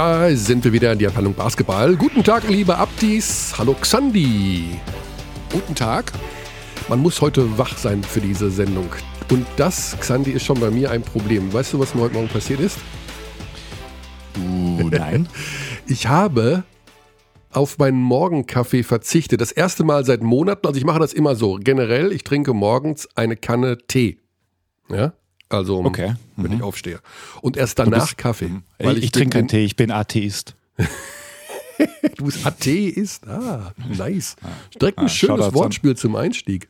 Da sind wir wieder in der Abteilung Basketball. Guten Tag, liebe Abdis. Hallo Xandi. Guten Tag. Man muss heute wach sein für diese Sendung. Und das, Xandi, ist schon bei mir ein Problem. Weißt du, was mir heute Morgen passiert ist? Uh, nein. ich habe auf meinen Morgenkaffee verzichtet. Das erste Mal seit Monaten. Also ich mache das immer so. Generell, ich trinke morgens eine Kanne Tee. Ja? Also, okay. mhm. wenn ich aufstehe. Und erst danach bist, Kaffee. Mhm. Weil ich, ich trinke keinen Tee, ich bin Atheist. du bist Atheist? Ah, nice. Direkt ein ah, schönes Wortspiel zum Einstieg.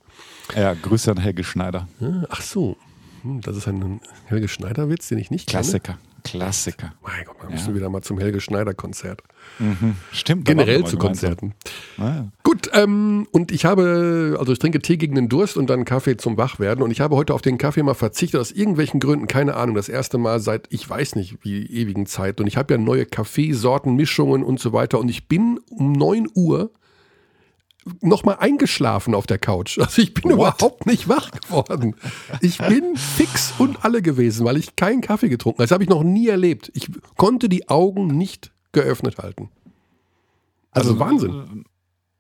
Ja, Grüße an Helge Schneider. Ach so, hm, das ist ein Helge Schneider-Witz, den ich nicht Klassiker. kenne. Klassiker. Mein Gott, wir müssen ja. wieder mal zum Helge Schneider-Konzert. Mhm. Stimmt. Generell zu Konzerten. Ah. Gut, ähm, und ich habe, also ich trinke Tee gegen den Durst und dann Kaffee zum Wachwerden. Und ich habe heute auf den Kaffee mal verzichtet, aus irgendwelchen Gründen, keine Ahnung, das erste Mal seit, ich weiß nicht, wie ewigen Zeit. Und ich habe ja neue Kaffeesorten, Mischungen und so weiter. Und ich bin um 9 Uhr nochmal eingeschlafen auf der Couch. Also ich bin What? überhaupt nicht wach geworden. Ich bin fix und alle gewesen, weil ich keinen Kaffee getrunken habe. Das habe ich noch nie erlebt. Ich konnte die Augen nicht geöffnet halten. Also, also Wahnsinn.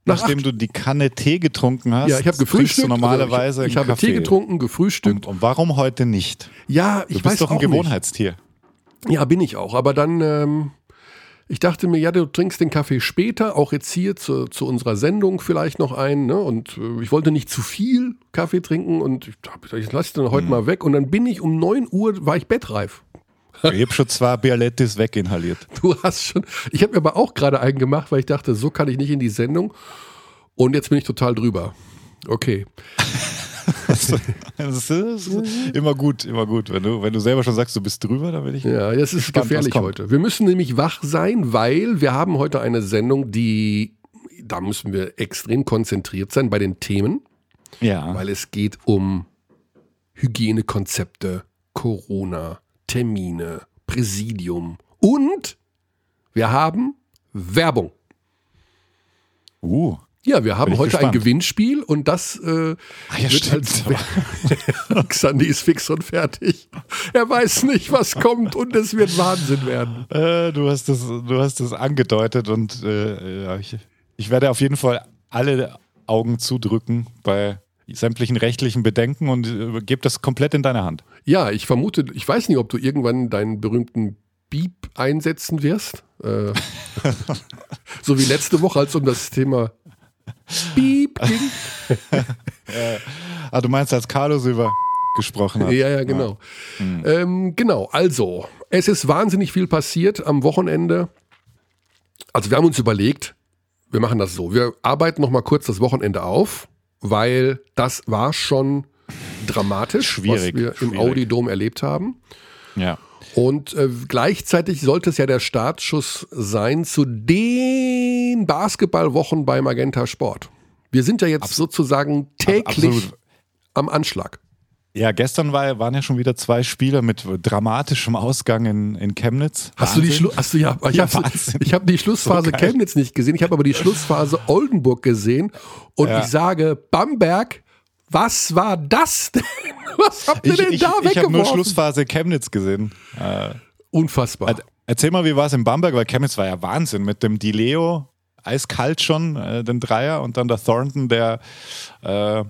Nach nachdem acht. du die Kanne Tee getrunken hast, ja, ich habe gefrühstückt. normalerweise also ich, ich habe Tee getrunken, gefrühstückt. Und, und, warum heute nicht? Ja, ich du bist weiß doch ein Gewohnheitstier. Nicht. Ja, bin ich auch. Aber dann ähm, ich dachte mir, ja, du trinkst den Kaffee später, auch jetzt hier zu, zu unserer Sendung vielleicht noch einen. Ne? Und äh, ich wollte nicht zu viel Kaffee trinken und ich, dachte, ich lasse den heute mhm. mal weg. Und dann bin ich um 9 Uhr, war ich bettreif. Ich habe schon zwei Bialettis weginhaliert. Du hast schon. Ich habe mir aber auch gerade einen gemacht, weil ich dachte, so kann ich nicht in die Sendung. Und jetzt bin ich total drüber. Okay. das ist immer gut, immer gut. Wenn du, wenn du selber schon sagst, du bist drüber, dann bin ich. Ja, das ist gespannt, gefährlich heute. Wir müssen nämlich wach sein, weil wir haben heute eine Sendung, die, da müssen wir extrem konzentriert sein bei den Themen. Ja. Weil es geht um Hygienekonzepte, Corona, Termine, Präsidium und wir haben Werbung. Uh. Ja, wir haben heute gespannt. ein Gewinnspiel und das äh, ah, ja, wird als Xandi ist fix und fertig. Er weiß nicht, was kommt und es wird Wahnsinn werden. Äh, du hast das, du hast das angedeutet und äh, ich, ich werde auf jeden Fall alle Augen zudrücken bei sämtlichen rechtlichen Bedenken und äh, gebe das komplett in deine Hand. Ja, ich vermute, ich weiß nicht, ob du irgendwann deinen berühmten Beep einsetzen wirst. Äh, so wie letzte Woche, als um das Thema Piep ah, du meinst, als Carlos über gesprochen hat. Ja, ja, genau. Ja. Mhm. Ähm, genau, also, es ist wahnsinnig viel passiert am Wochenende. Also wir haben uns überlegt, wir machen das so. Wir arbeiten noch mal kurz das Wochenende auf, weil das war schon dramatisch, Schwierig. was wir Schwierig. im Audi-Dom erlebt haben. Ja. Und äh, gleichzeitig sollte es ja der Startschuss sein zu den Basketballwochen bei Magenta Sport. Wir sind ja jetzt Absolut. sozusagen täglich Absolut. am Anschlag. Ja, gestern war, waren ja schon wieder zwei Spiele mit dramatischem Ausgang in, in Chemnitz. Hast du die Schlu hast du ja, ich ja, habe hab die Schlussphase so Chemnitz nicht gesehen, ich habe aber die Schlussphase Oldenburg gesehen und ja. ich sage, Bamberg was war das denn? Was habt ihr ich, denn ich, da weggeworfen? Ich habe nur Schlussphase Chemnitz gesehen. Äh, Unfassbar. Erzähl mal, wie war es in Bamberg? Weil Chemnitz war ja Wahnsinn mit dem Dileo, eiskalt schon, äh, den Dreier und dann der Thornton, der äh,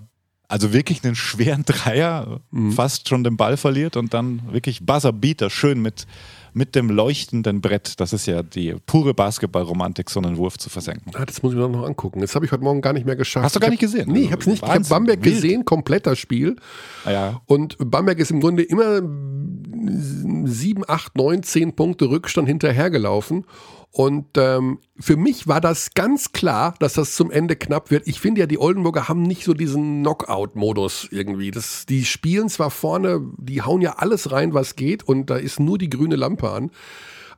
also wirklich einen schweren Dreier, mhm. fast schon den Ball verliert und dann wirklich Buzzerbeater, schön mit mit dem leuchtenden Brett. Das ist ja die pure Basketballromantik, so einen Wurf zu versenken. Ah, das muss ich mir noch angucken. Das habe ich heute Morgen gar nicht mehr geschafft. Hast du gar nicht gesehen? Nee, ich habe es nicht. Wahnsinn. Ich habe Bamberg Wild. gesehen, kompletter Spiel. Ah, ja. Und Bamberg ist im Grunde immer sieben, acht, neun, zehn Punkte Rückstand hinterhergelaufen. Und ähm, für mich war das ganz klar, dass das zum Ende knapp wird. Ich finde ja, die Oldenburger haben nicht so diesen Knockout-Modus irgendwie. Das, die spielen zwar vorne, die hauen ja alles rein, was geht, und da ist nur die grüne Lampe an.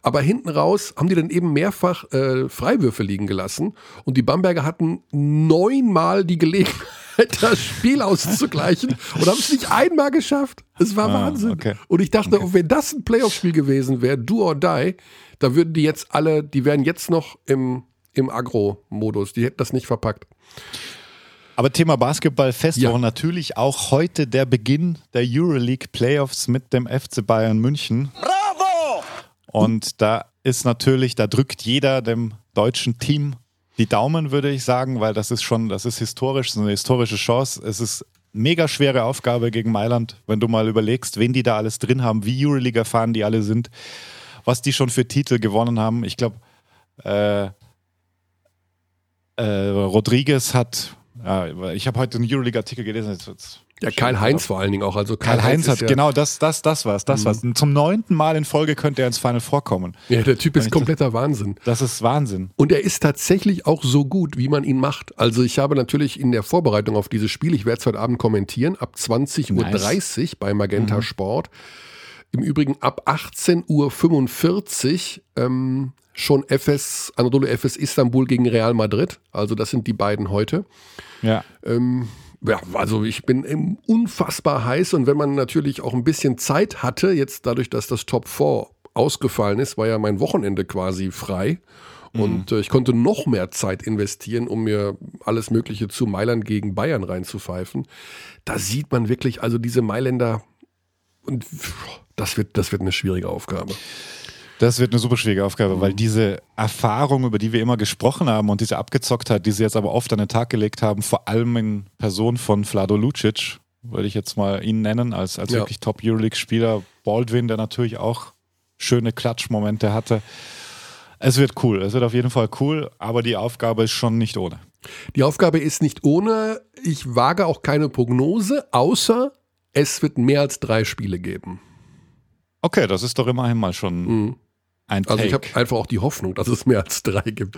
Aber hinten raus haben die dann eben mehrfach äh, Freiwürfe liegen gelassen. Und die Bamberger hatten neunmal die Gelegenheit, das Spiel auszugleichen und haben es nicht einmal geschafft. Es war ah, Wahnsinn. Okay. Und ich dachte, okay. wenn das ein Playoff-Spiel gewesen wäre, do or die, da würden die jetzt alle, die wären jetzt noch im, im Agro-Modus. Die hätten das nicht verpackt. Aber Thema Basketball fest ja. natürlich auch heute der Beginn der Euroleague Playoffs mit dem FC Bayern München. Bravo! Und da ist natürlich, da drückt jeder dem deutschen Team die Daumen, würde ich sagen, weil das ist schon, das ist historisch, so eine historische Chance. Es ist mega schwere Aufgabe gegen Mailand, wenn du mal überlegst, wen die da alles drin haben, wie Euroleague erfahren die alle sind, was die schon für Titel gewonnen haben. Ich glaube, äh, äh, Rodriguez hat, ja, ich habe heute einen Euroleague-Artikel gelesen, jetzt, jetzt ja, Karl Heinz vor allen Dingen auch. Also Karl, Karl Heinz, hat ja genau das, das, das war's, das mhm. war's. Zum neunten Mal in Folge könnte er ins Final vorkommen. Ja, der Typ ist kompletter das, Wahnsinn. Das ist Wahnsinn. Und er ist tatsächlich auch so gut, wie man ihn macht. Also ich habe natürlich in der Vorbereitung auf dieses Spiel, ich werde es heute Abend kommentieren, ab 20.30 nice. Uhr bei Magenta mhm. Sport. Im Übrigen ab 18.45 Uhr ähm, schon FS, Anadolu FS Istanbul gegen Real Madrid. Also das sind die beiden heute. Ja. Ähm, ja, also ich bin unfassbar heiß und wenn man natürlich auch ein bisschen Zeit hatte, jetzt dadurch, dass das Top 4 ausgefallen ist, war ja mein Wochenende quasi frei. Und mhm. äh, ich konnte noch mehr Zeit investieren, um mir alles Mögliche zu Mailand gegen Bayern reinzupfeifen. Da sieht man wirklich, also diese Mailänder, und das wird, das wird eine schwierige Aufgabe. Das wird eine super schwierige Aufgabe, mhm. weil diese Erfahrung, über die wir immer gesprochen haben und diese Abgezocktheit, die sie jetzt aber oft an den Tag gelegt haben, vor allem in Person von Vlado Lucic, würde ich jetzt mal ihn nennen, als, als ja. wirklich Top-Euroleague-Spieler. Baldwin, der natürlich auch schöne Klatschmomente hatte. Es wird cool, es wird auf jeden Fall cool, aber die Aufgabe ist schon nicht ohne. Die Aufgabe ist nicht ohne. Ich wage auch keine Prognose, außer es wird mehr als drei Spiele geben. Okay, das ist doch immerhin mal schon mhm. Ein also ich habe einfach auch die Hoffnung, dass es mehr als drei gibt.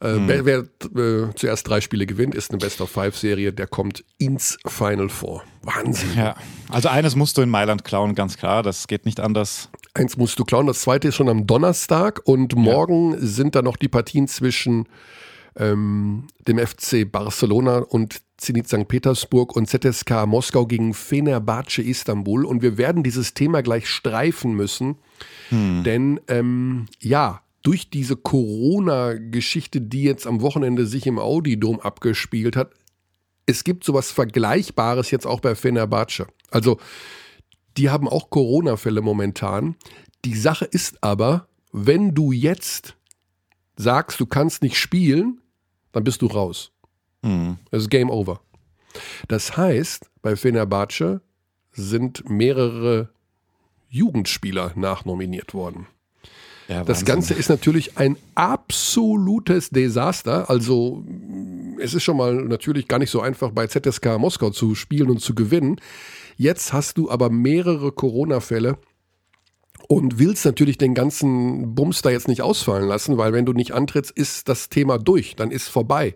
Äh, hm. Wer, wer äh, zuerst drei Spiele gewinnt, ist eine Best-of-Five-Serie, der kommt ins Final Four. Wahnsinn. Ja, also eines musst du in Mailand klauen, ganz klar. Das geht nicht anders. Eins musst du klauen. Das zweite ist schon am Donnerstag und morgen ja. sind da noch die Partien zwischen ähm, dem FC Barcelona und Zenit St. Petersburg und ZSK Moskau gegen Fenerbahce Istanbul. Und wir werden dieses Thema gleich streifen müssen. Hm. Denn ähm, ja, durch diese Corona-Geschichte, die jetzt am Wochenende sich im Audi-Dom abgespielt hat, es gibt sowas Vergleichbares jetzt auch bei Fenerbahce. Also, die haben auch Corona-Fälle momentan. Die Sache ist aber, wenn du jetzt sagst, du kannst nicht spielen, dann bist du raus. Mhm. Das ist Game Over. Das heißt, bei Fenerbahce sind mehrere Jugendspieler nachnominiert worden. Ja, das Ganze ist natürlich ein absolutes Desaster. Also es ist schon mal natürlich gar nicht so einfach bei ZSK Moskau zu spielen und zu gewinnen. Jetzt hast du aber mehrere Corona-Fälle und willst natürlich den ganzen Bums da jetzt nicht ausfallen lassen, weil wenn du nicht antrittst, ist das Thema durch, dann ist vorbei.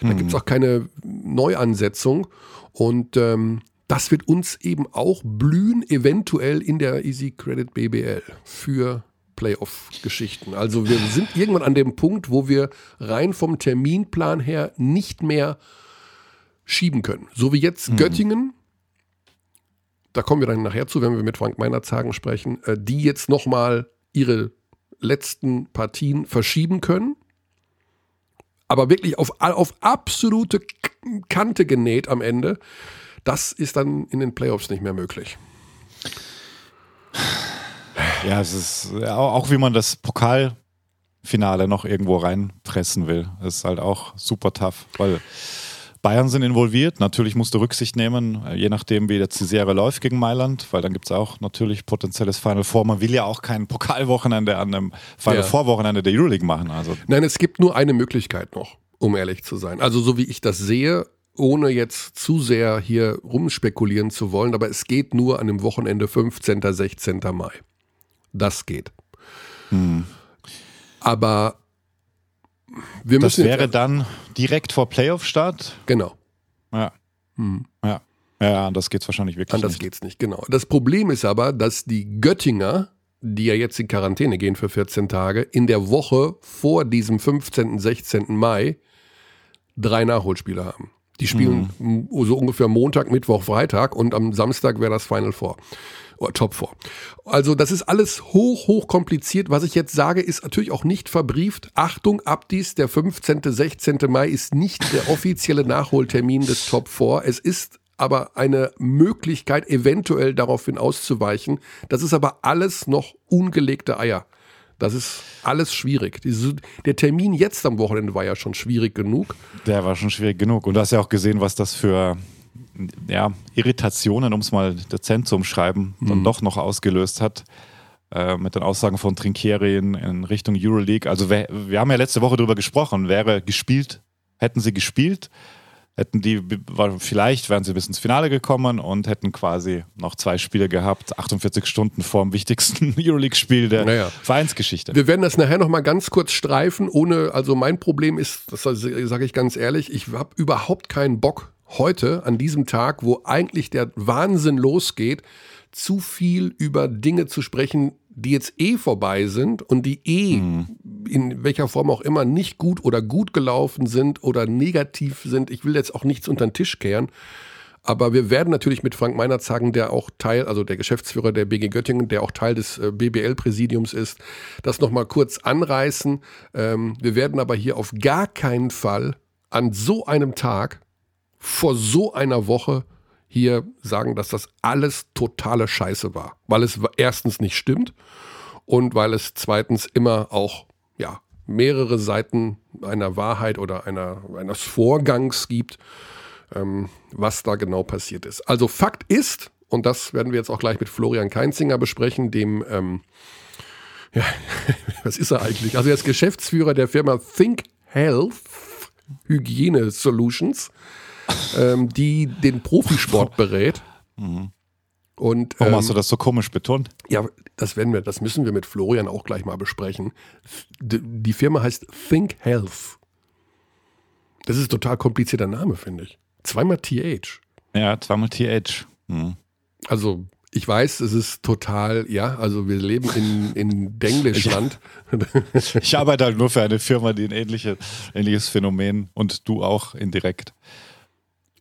Da mhm. gibt es auch keine Neuansetzung. Und ähm, das wird uns eben auch blühen, eventuell in der Easy Credit BBL für Playoff-Geschichten. Also wir sind irgendwann an dem Punkt, wo wir rein vom Terminplan her nicht mehr schieben können. So wie jetzt mhm. Göttingen, da kommen wir dann nachher zu, wenn wir mit Frank Meinerzagen sprechen, äh, die jetzt nochmal ihre letzten Partien verschieben können. Aber wirklich auf, auf absolute Kante genäht am Ende. Das ist dann in den Playoffs nicht mehr möglich. Ja, es ist auch, wie man das Pokalfinale noch irgendwo reinpressen will. Das ist halt auch super tough, weil Bayern sind involviert. Natürlich musst du Rücksicht nehmen, je nachdem, wie jetzt die Serie läuft gegen Mailand, weil dann gibt es auch natürlich potenzielles Final Four. Man will ja auch kein Pokalwochenende an einem Final. Four Wochenende der Euroleague machen. Also. Nein, es gibt nur eine Möglichkeit noch, um ehrlich zu sein. Also so wie ich das sehe, ohne jetzt zu sehr hier rumspekulieren zu wollen, aber es geht nur an dem Wochenende 15. 16. Mai. Das geht. Hm. Aber wir das wäre dann direkt vor Playoff-Start? Genau. Ja. Hm. Ja. Ja, anders geht es wahrscheinlich wirklich anders nicht. Anders geht es nicht, genau. Das Problem ist aber, dass die Göttinger, die ja jetzt in Quarantäne gehen für 14 Tage, in der Woche vor diesem 15., 16. Mai drei Nachholspiele haben. Die spielen mhm. so ungefähr Montag, Mittwoch, Freitag und am Samstag wäre das Final Four. Top Four. Also das ist alles hoch, hoch kompliziert. Was ich jetzt sage, ist natürlich auch nicht verbrieft. Achtung, Abdies, der 15., 16. Mai ist nicht der offizielle Nachholtermin des Top Four. Es ist aber eine Möglichkeit, eventuell daraufhin auszuweichen. Das ist aber alles noch ungelegte Eier. Das ist alles schwierig. Der Termin jetzt am Wochenende war ja schon schwierig genug. Der war schon schwierig genug. Und du hast ja auch gesehen, was das für ja, Irritationen, um es mal dezent zu umschreiben, mhm. dann doch noch ausgelöst hat. Äh, mit den Aussagen von Trinkieri in, in Richtung Euroleague. Also wir, wir haben ja letzte Woche darüber gesprochen, wäre gespielt, hätten sie gespielt, hätten die, vielleicht wären sie bis ins Finale gekommen und hätten quasi noch zwei Spiele gehabt, 48 Stunden vor dem wichtigsten Euroleague-Spiel der naja. Vereinsgeschichte. Wir werden das nachher nochmal ganz kurz streifen, ohne, also mein Problem ist, das sage ich ganz ehrlich, ich habe überhaupt keinen Bock heute an diesem Tag, wo eigentlich der Wahnsinn losgeht, zu viel über Dinge zu sprechen, die jetzt eh vorbei sind und die eh mhm. in welcher Form auch immer nicht gut oder gut gelaufen sind oder negativ sind. Ich will jetzt auch nichts unter den Tisch kehren. Aber wir werden natürlich mit Frank Meinert sagen, der auch Teil, also der Geschäftsführer der BG Göttingen, der auch Teil des äh, BBL-Präsidiums ist, das nochmal kurz anreißen. Ähm, wir werden aber hier auf gar keinen Fall an so einem Tag vor so einer Woche hier sagen, dass das alles totale Scheiße war, weil es erstens nicht stimmt und weil es zweitens immer auch ja mehrere Seiten einer Wahrheit oder einer eines Vorgangs gibt, ähm, was da genau passiert ist. Also Fakt ist, und das werden wir jetzt auch gleich mit Florian Keinzinger besprechen, dem ähm, ja, was ist er eigentlich? Also er ist Geschäftsführer der Firma Think Health Hygiene Solutions ähm, die den Profisport berät. Mhm. Und, Warum ähm, hast du das so komisch betont? Ja, das werden wir, das müssen wir mit Florian auch gleich mal besprechen. Die Firma heißt Think Health. Das ist ein total komplizierter Name, finde ich. Zweimal TH. Ja, zweimal TH. Mhm. Also, ich weiß, es ist total, ja, also wir leben in, in Denglischland. Ich, ich arbeite halt nur für eine Firma, die ein ähnliche, ähnliches Phänomen und du auch indirekt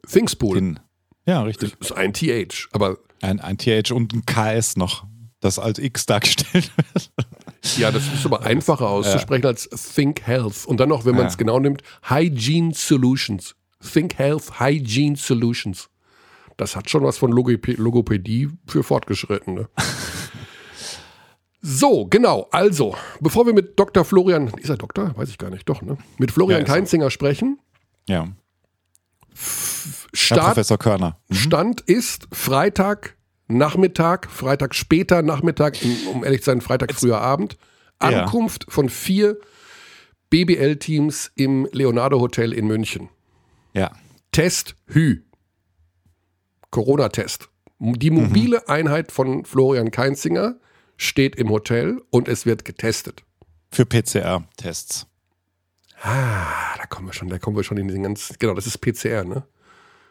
Thingspool. Den, ja, richtig. Das ist ein TH, aber. Ein, ein TH und ein KS noch, das als X dargestellt wird. Ja, das ist aber einfacher auszusprechen ja. als Think Health. Und dann noch, wenn man es ja. genau nimmt, Hygiene Solutions. Think Health Hygiene Solutions. Das hat schon was von Logop Logopädie für Fortgeschrittene. So, genau. Also, bevor wir mit Dr. Florian, ist er Doktor? Weiß ich gar nicht, doch, ne? Mit Florian ja, Keinzinger sprechen. Ja. Start, Professor Körner. Mhm. Stand ist Freitag Nachmittag, Freitag später Nachmittag, um ehrlich zu sein, Freitag früher Abend. Ankunft ja. von vier BBL-Teams im Leonardo Hotel in München. Ja. Test Hü. Corona-Test. Die mhm. mobile mhm. Einheit von Florian Keinzinger steht im Hotel und es wird getestet. Für PCR-Tests. Ah, da kommen wir schon, da kommen wir schon in den ganzen. Genau, das ist PCR, ne?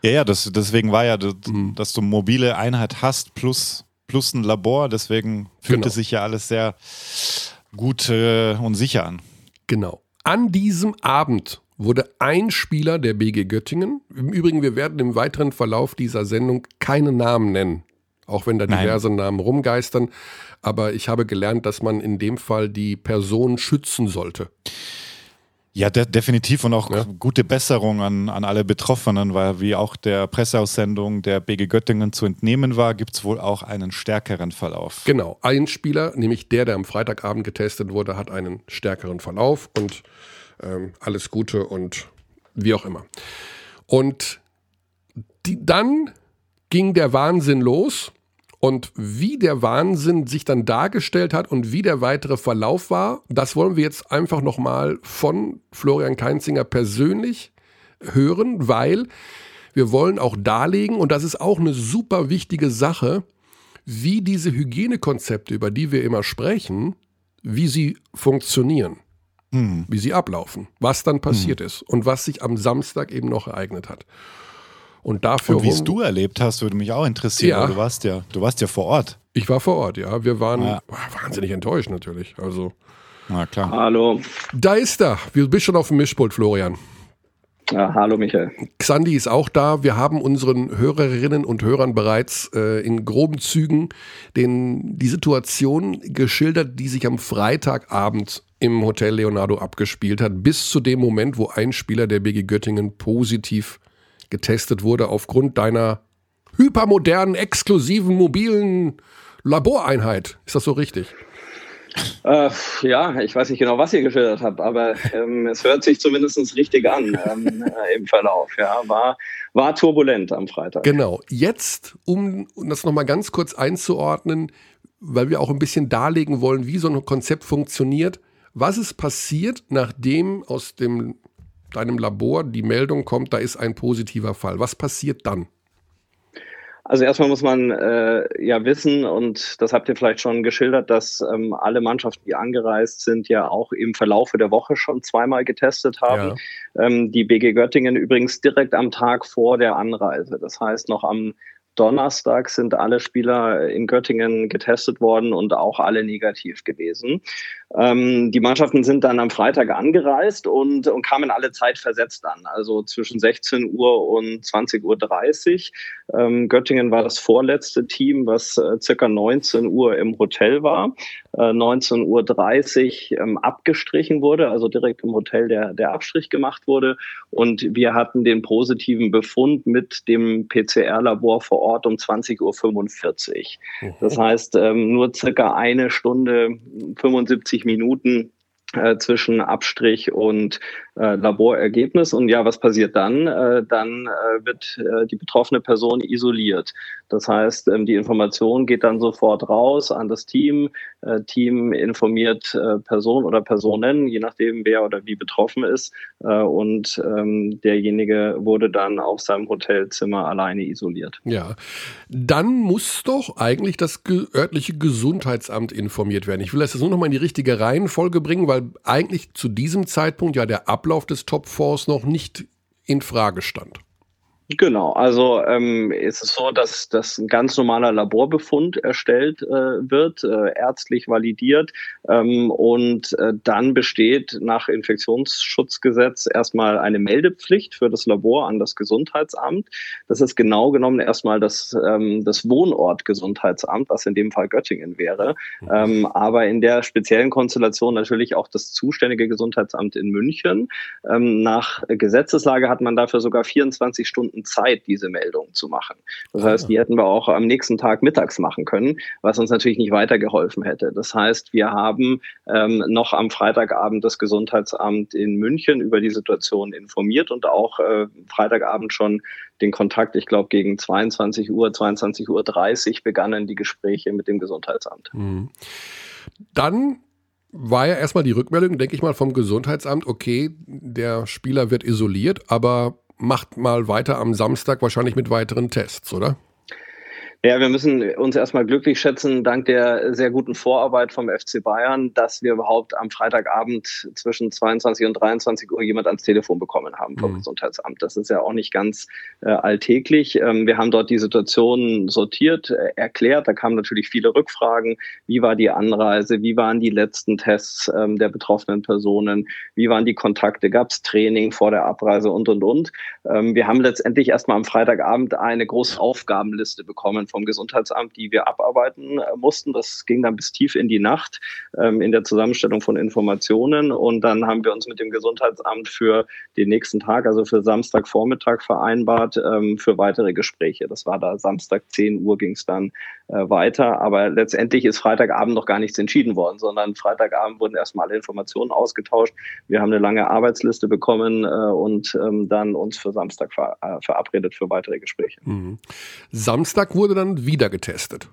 Ja, ja, das, deswegen war ja, dass, mhm. dass du mobile Einheit hast plus, plus ein Labor, deswegen fühlte genau. sich ja alles sehr gut äh, und sicher an. Genau. An diesem Abend wurde ein Spieler der BG Göttingen, im Übrigen, wir werden im weiteren Verlauf dieser Sendung keine Namen nennen, auch wenn da diverse Nein. Namen rumgeistern, aber ich habe gelernt, dass man in dem Fall die Person schützen sollte. Ja, de definitiv und auch ja. gute Besserung an, an alle Betroffenen, weil wie auch der Presseaussendung der BG Göttingen zu entnehmen war, gibt es wohl auch einen stärkeren Verlauf. Genau, ein Spieler, nämlich der, der am Freitagabend getestet wurde, hat einen stärkeren Verlauf und ähm, alles Gute und wie auch immer. Und die, dann ging der Wahnsinn los und wie der Wahnsinn sich dann dargestellt hat und wie der weitere Verlauf war, das wollen wir jetzt einfach nochmal von Florian Keinzinger persönlich hören, weil wir wollen auch darlegen, und das ist auch eine super wichtige Sache, wie diese Hygienekonzepte, über die wir immer sprechen, wie sie funktionieren, hm. wie sie ablaufen, was dann passiert hm. ist und was sich am Samstag eben noch ereignet hat. Und dafür. Und wie es du erlebt hast, würde mich auch interessieren. Ja. Du warst ja, du warst ja vor Ort. Ich war vor Ort, ja. Wir waren ja. wahnsinnig enttäuscht natürlich. Also. Na klar. Hallo. Da ist er. Du bist schon auf dem Mischpult, Florian. Ja, hallo Michael. Xandi ist auch da. Wir haben unseren Hörerinnen und Hörern bereits äh, in groben Zügen den, die Situation geschildert, die sich am Freitagabend im Hotel Leonardo abgespielt hat, bis zu dem Moment, wo ein Spieler der BG Göttingen positiv getestet wurde aufgrund deiner hypermodernen, exklusiven, mobilen Laboreinheit. Ist das so richtig? Äh, ja, ich weiß nicht genau, was ihr geschildert habt, aber ähm, es hört sich zumindest richtig an ähm, äh, im Verlauf. Ja, war, war turbulent am Freitag. Genau. Jetzt, um das nochmal ganz kurz einzuordnen, weil wir auch ein bisschen darlegen wollen, wie so ein Konzept funktioniert. Was ist passiert, nachdem aus dem, deinem Labor die Meldung kommt, da ist ein positiver Fall? Was passiert dann? Also erstmal muss man äh, ja wissen, und das habt ihr vielleicht schon geschildert, dass ähm, alle Mannschaften, die angereist sind, ja auch im Verlaufe der Woche schon zweimal getestet haben. Ja. Ähm, die BG Göttingen übrigens direkt am Tag vor der Anreise. Das heißt, noch am Donnerstag sind alle Spieler in Göttingen getestet worden und auch alle negativ gewesen. Ähm, die Mannschaften sind dann am Freitag angereist und, und kamen alle Zeit versetzt an, also zwischen 16 Uhr und 20.30 Uhr. Ähm, Göttingen war das vorletzte Team, was äh, circa 19 Uhr im Hotel war, äh, 19.30 Uhr ähm, abgestrichen wurde, also direkt im Hotel der, der Abstrich gemacht wurde. Und wir hatten den positiven Befund mit dem PCR-Labor vor Ort um 20.45 Uhr. Das heißt, ähm, nur circa eine Stunde 75 Minuten äh, zwischen Abstrich und äh, Laborergebnis. Und ja, was passiert dann? Äh, dann äh, wird äh, die betroffene Person isoliert. Das heißt, ähm, die Information geht dann sofort raus an das Team. Äh, Team informiert äh, Person oder Personen, je nachdem, wer oder wie betroffen ist. Äh, und ähm, derjenige wurde dann auf seinem Hotelzimmer alleine isoliert. Ja, dann muss doch eigentlich das örtliche Gesundheitsamt informiert werden. Ich will das jetzt nur noch mal in die richtige Reihenfolge bringen, weil eigentlich zu diesem Zeitpunkt ja der Ablauf des Top Fours noch nicht in Frage stand. Genau, also ähm, ist es so, dass, dass ein ganz normaler Laborbefund erstellt äh, wird, äh, ärztlich validiert ähm, und äh, dann besteht nach Infektionsschutzgesetz erstmal eine Meldepflicht für das Labor an das Gesundheitsamt. Das ist genau genommen erstmal das, ähm, das Wohnortgesundheitsamt, was in dem Fall Göttingen wäre, ähm, aber in der speziellen Konstellation natürlich auch das zuständige Gesundheitsamt in München. Ähm, nach Gesetzeslage hat man dafür sogar 24 Stunden Stunden Zeit, diese Meldung zu machen. Das heißt, die hätten wir auch am nächsten Tag mittags machen können, was uns natürlich nicht weitergeholfen hätte. Das heißt, wir haben ähm, noch am Freitagabend das Gesundheitsamt in München über die Situation informiert und auch äh, Freitagabend schon den Kontakt, ich glaube, gegen 22 Uhr, 22 Uhr 30 begannen die Gespräche mit dem Gesundheitsamt. Mhm. Dann war ja erstmal die Rückmeldung, denke ich mal, vom Gesundheitsamt, okay, der Spieler wird isoliert, aber macht mal weiter am Samstag wahrscheinlich mit weiteren Tests, oder? Ja, wir müssen uns erstmal glücklich schätzen, dank der sehr guten Vorarbeit vom FC Bayern, dass wir überhaupt am Freitagabend zwischen 22 und 23 Uhr jemand ans Telefon bekommen haben vom mhm. Gesundheitsamt. Das ist ja auch nicht ganz äh, alltäglich. Ähm, wir haben dort die Situation sortiert, äh, erklärt. Da kamen natürlich viele Rückfragen. Wie war die Anreise? Wie waren die letzten Tests ähm, der betroffenen Personen? Wie waren die Kontakte? Gab es Training vor der Abreise und, und, und? Ähm, wir haben letztendlich erstmal am Freitagabend eine große Aufgabenliste bekommen vom Gesundheitsamt, die wir abarbeiten äh, mussten. Das ging dann bis tief in die Nacht ähm, in der Zusammenstellung von Informationen. Und dann haben wir uns mit dem Gesundheitsamt für den nächsten Tag, also für Samstagvormittag vereinbart, ähm, für weitere Gespräche. Das war da Samstag 10 Uhr ging es dann äh, weiter. Aber letztendlich ist Freitagabend noch gar nichts entschieden worden, sondern Freitagabend wurden erstmal alle Informationen ausgetauscht. Wir haben eine lange Arbeitsliste bekommen äh, und ähm, dann uns für Samstag ver äh, verabredet für weitere Gespräche. Mhm. Samstag wurde dann wieder getestet.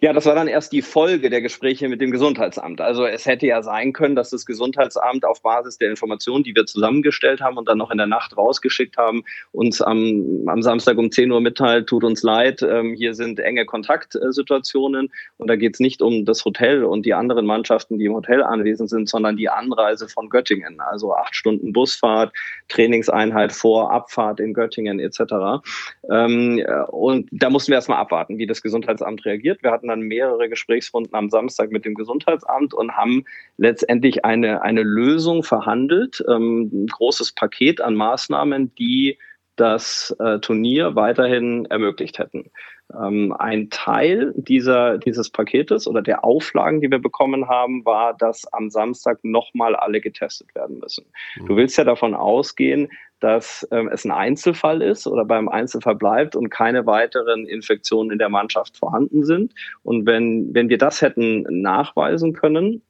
Ja, das war dann erst die Folge der Gespräche mit dem Gesundheitsamt. Also es hätte ja sein können, dass das Gesundheitsamt auf Basis der Informationen, die wir zusammengestellt haben und dann noch in der Nacht rausgeschickt haben, uns am, am Samstag um 10 Uhr mitteilt, tut uns leid, ähm, hier sind enge Kontaktsituationen und da geht es nicht um das Hotel und die anderen Mannschaften, die im Hotel anwesend sind, sondern die Anreise von Göttingen. Also acht Stunden Busfahrt, Trainingseinheit vor, Abfahrt in Göttingen etc. Ähm, und da mussten wir erstmal abwarten, wie das Gesundheitsamt reagiert. Wir hatten hatten dann mehrere Gesprächsrunden am Samstag mit dem Gesundheitsamt und haben letztendlich eine, eine Lösung verhandelt, ähm, ein großes Paket an Maßnahmen, die das äh, Turnier weiterhin ermöglicht hätten. Ähm, ein Teil dieser, dieses Paketes oder der Auflagen, die wir bekommen haben, war, dass am Samstag nochmal alle getestet werden müssen. Mhm. Du willst ja davon ausgehen, dass ähm, es ein Einzelfall ist oder beim Einzelfall bleibt und keine weiteren Infektionen in der Mannschaft vorhanden sind. Und wenn, wenn wir das hätten nachweisen können,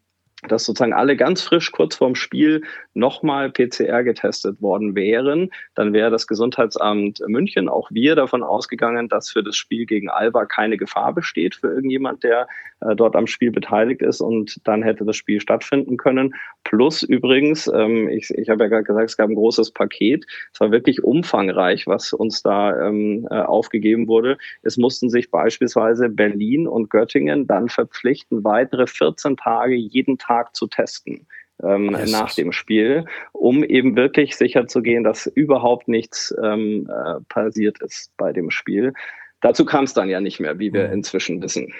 dass sozusagen alle ganz frisch kurz vorm Spiel nochmal PCR getestet worden wären, dann wäre das Gesundheitsamt München, auch wir, davon ausgegangen, dass für das Spiel gegen Alba keine Gefahr besteht für irgendjemand, der äh, dort am Spiel beteiligt ist und dann hätte das Spiel stattfinden können. Plus übrigens, ähm, ich, ich habe ja gerade gesagt, es gab ein großes Paket. Es war wirklich umfangreich, was uns da ähm, äh, aufgegeben wurde. Es mussten sich beispielsweise Berlin und Göttingen dann verpflichten, weitere 14 Tage jeden Tag Tag zu testen. Ähm, nach dem Spiel, um eben wirklich sicher zu gehen, dass überhaupt nichts ähm, äh, passiert ist bei dem Spiel. Dazu kam es dann ja nicht mehr, wie wir mhm. inzwischen wissen.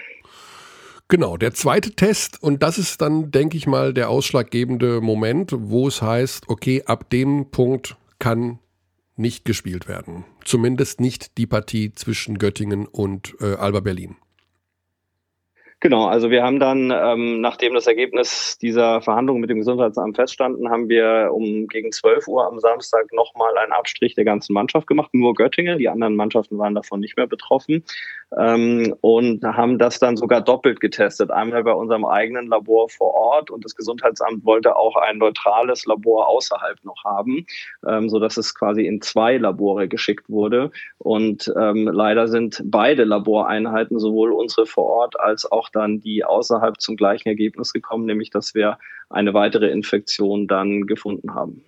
Genau, der zweite Test, und das ist dann, denke ich mal, der ausschlaggebende Moment, wo es heißt, okay, ab dem Punkt kann nicht gespielt werden. Zumindest nicht die Partie zwischen Göttingen und äh, Alba Berlin. Genau, also wir haben dann, ähm, nachdem das Ergebnis dieser Verhandlungen mit dem Gesundheitsamt feststanden, haben wir um gegen 12 Uhr am Samstag nochmal einen Abstrich der ganzen Mannschaft gemacht, nur Göttingen, die anderen Mannschaften waren davon nicht mehr betroffen. Ähm, und haben das dann sogar doppelt getestet. Einmal bei unserem eigenen Labor vor Ort und das Gesundheitsamt wollte auch ein neutrales Labor außerhalb noch haben, ähm, sodass es quasi in zwei Labore geschickt wurde. Und ähm, leider sind beide Laboreinheiten, sowohl unsere vor Ort als auch auch dann die außerhalb zum gleichen Ergebnis gekommen, nämlich dass wir eine weitere Infektion dann gefunden haben.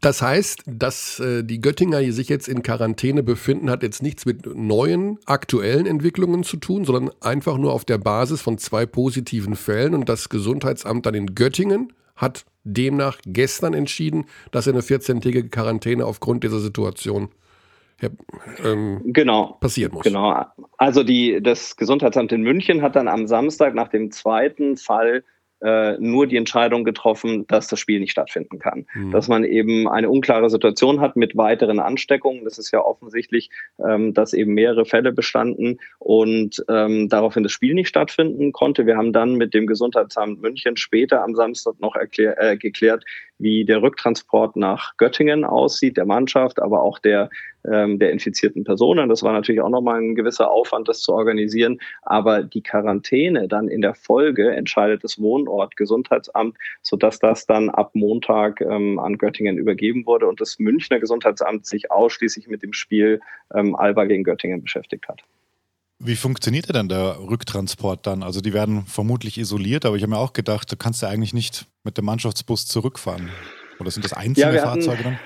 Das heißt, dass äh, die Göttinger sich jetzt in Quarantäne befinden, hat jetzt nichts mit neuen aktuellen Entwicklungen zu tun, sondern einfach nur auf der Basis von zwei positiven Fällen. Und das Gesundheitsamt dann in Göttingen hat demnach gestern entschieden, dass er eine 14-tägige Quarantäne aufgrund dieser Situation ähm, genau. passieren muss. Genau. Also die, das Gesundheitsamt in München hat dann am Samstag nach dem zweiten Fall äh, nur die Entscheidung getroffen, dass das Spiel nicht stattfinden kann. Mhm. Dass man eben eine unklare Situation hat mit weiteren Ansteckungen. Das ist ja offensichtlich, ähm, dass eben mehrere Fälle bestanden und ähm, daraufhin das Spiel nicht stattfinden konnte. Wir haben dann mit dem Gesundheitsamt München später am Samstag noch erklär, äh, geklärt, wie der Rücktransport nach Göttingen aussieht, der Mannschaft, aber auch der ähm, der infizierten Personen. Das war natürlich auch nochmal ein gewisser Aufwand, das zu organisieren. Aber die Quarantäne dann in der Folge entscheidet das Wohnort Gesundheitsamt, sodass das dann ab Montag ähm, an Göttingen übergeben wurde und das Münchner Gesundheitsamt sich ausschließlich mit dem Spiel ähm, Alba gegen Göttingen beschäftigt hat. Wie funktioniert denn der Rücktransport dann? Also die werden vermutlich isoliert, aber ich habe mir auch gedacht, du kannst ja eigentlich nicht mit dem Mannschaftsbus zurückfahren. Oder sind das einzelne ja, Fahrzeuge dann?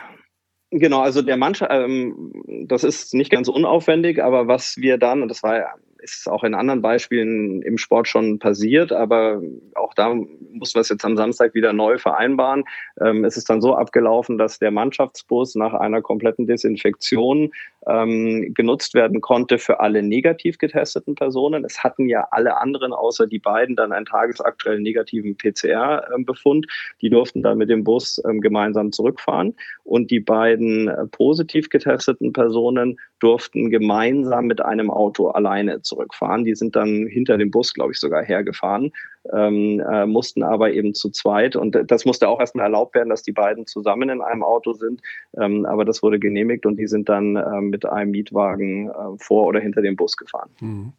Genau, also der Mannschaft, ähm, das ist nicht ganz unaufwendig, aber was wir dann, und das war ja ist auch in anderen Beispielen im Sport schon passiert, aber auch da mussten wir es jetzt am Samstag wieder neu vereinbaren. Ähm, es ist dann so abgelaufen, dass der Mannschaftsbus nach einer kompletten Desinfektion ähm, genutzt werden konnte für alle negativ getesteten Personen. Es hatten ja alle anderen außer die beiden dann einen tagesaktuellen negativen PCR-Befund. Die durften dann mit dem Bus ähm, gemeinsam zurückfahren und die beiden äh, positiv getesteten Personen durften gemeinsam mit einem Auto alleine zurückfahren. Die sind dann hinter dem Bus, glaube ich, sogar hergefahren, ähm, äh, mussten aber eben zu zweit. Und das musste auch erstmal erlaubt werden, dass die beiden zusammen in einem Auto sind. Ähm, aber das wurde genehmigt und die sind dann äh, mit einem Mietwagen äh, vor oder hinter dem Bus gefahren. Mhm.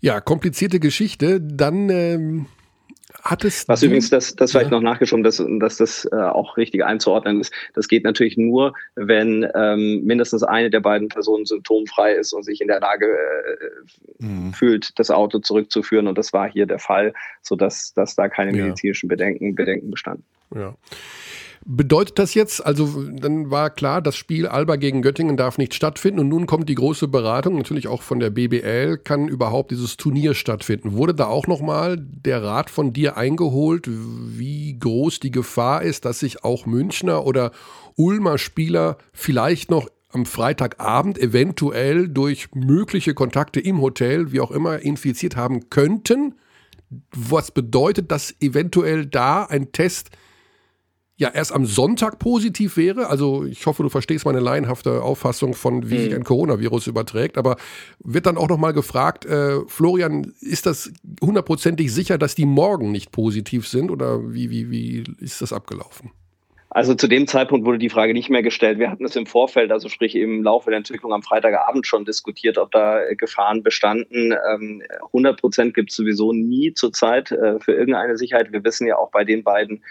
Ja, komplizierte Geschichte. Dann ähm, Hattest Was übrigens, das, das vielleicht ja. noch nachgeschoben, dass, dass das äh, auch richtig einzuordnen ist. Das geht natürlich nur, wenn ähm, mindestens eine der beiden Personen symptomfrei ist und sich in der Lage äh, mhm. fühlt, das Auto zurückzuführen. Und das war hier der Fall, sodass dass da keine medizinischen Bedenken, Bedenken bestanden. Ja. Bedeutet das jetzt, also dann war klar, das Spiel Alba gegen Göttingen darf nicht stattfinden und nun kommt die große Beratung, natürlich auch von der BBL, kann überhaupt dieses Turnier stattfinden. Wurde da auch nochmal der Rat von dir eingeholt, wie groß die Gefahr ist, dass sich auch Münchner oder Ulmer Spieler vielleicht noch am Freitagabend eventuell durch mögliche Kontakte im Hotel, wie auch immer, infiziert haben könnten? Was bedeutet, dass eventuell da ein Test ja erst am Sonntag positiv wäre. Also ich hoffe, du verstehst meine laienhafte Auffassung von, wie sich mhm. ein Coronavirus überträgt. Aber wird dann auch nochmal gefragt, äh, Florian, ist das hundertprozentig sicher, dass die morgen nicht positiv sind? Oder wie, wie, wie ist das abgelaufen? Also zu dem Zeitpunkt wurde die Frage nicht mehr gestellt. Wir hatten es im Vorfeld, also sprich im Laufe der Entwicklung am Freitagabend schon diskutiert, ob da Gefahren bestanden. 100 ähm, Prozent gibt es sowieso nie zurzeit äh, für irgendeine Sicherheit. Wir wissen ja auch bei den beiden äh,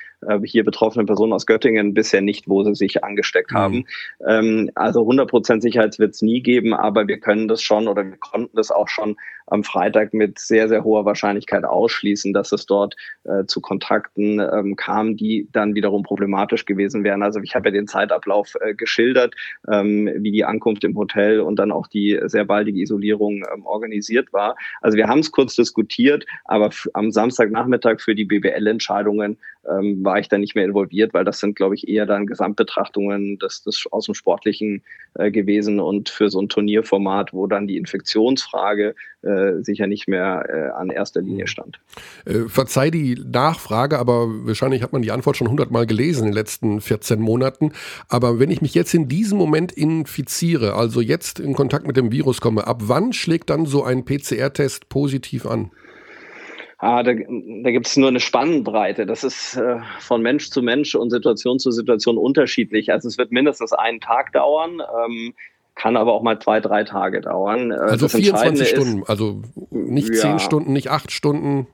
hier betroffenen Personen aus Göttingen bisher nicht, wo sie sich angesteckt mhm. haben. Ähm, also 100 Prozent Sicherheit wird es nie geben, aber wir können das schon oder wir konnten das auch schon am Freitag mit sehr, sehr hoher Wahrscheinlichkeit ausschließen, dass es dort äh, zu Kontakten ähm, kam, die dann wiederum problematisch gewesen wären. Also ich habe ja den Zeitablauf äh, geschildert, ähm, wie die Ankunft im Hotel und dann auch die sehr baldige Isolierung ähm, organisiert war. Also wir haben es kurz diskutiert, aber am Samstagnachmittag für die BBL-Entscheidungen ähm, war ich da nicht mehr involviert, weil das sind, glaube ich, eher dann Gesamtbetrachtungen des, des aus dem Sportlichen äh, gewesen und für so ein Turnierformat, wo dann die Infektionsfrage äh, sicher nicht mehr äh, an erster Linie stand. Äh, verzeih die Nachfrage, aber wahrscheinlich hat man die Antwort schon hundertmal gelesen in den letzten 14 Monaten. Aber wenn ich mich jetzt in diesem Moment infiziere, also jetzt in Kontakt mit dem Virus komme, ab wann schlägt dann so ein PCR-Test positiv an? Ah, da, da gibt es nur eine Spannbreite. Das ist äh, von Mensch zu Mensch und Situation zu Situation unterschiedlich. Also es wird mindestens einen Tag dauern, ähm, kann aber auch mal zwei, drei Tage dauern. Äh, also das 24 Stunden, ist, also nicht ja, zehn Stunden, nicht acht Stunden.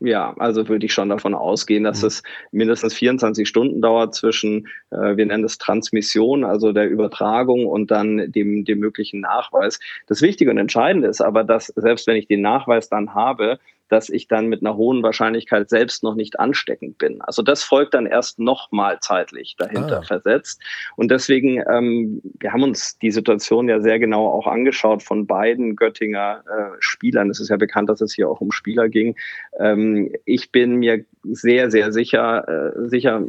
Ja, also würde ich schon davon ausgehen, dass mhm. es mindestens 24 Stunden dauert zwischen, äh, wir nennen es Transmission, also der Übertragung und dann dem, dem möglichen Nachweis. Das Wichtige und Entscheidende ist aber, dass selbst wenn ich den Nachweis dann habe, dass ich dann mit einer hohen Wahrscheinlichkeit selbst noch nicht ansteckend bin. Also das folgt dann erst nochmal zeitlich dahinter ah. versetzt. Und deswegen, ähm, wir haben uns die Situation ja sehr genau auch angeschaut von beiden Göttinger äh, Spielern. Es ist ja bekannt, dass es hier auch um Spieler ging. Ähm, ich bin mir sehr, sehr sicher, äh, sicher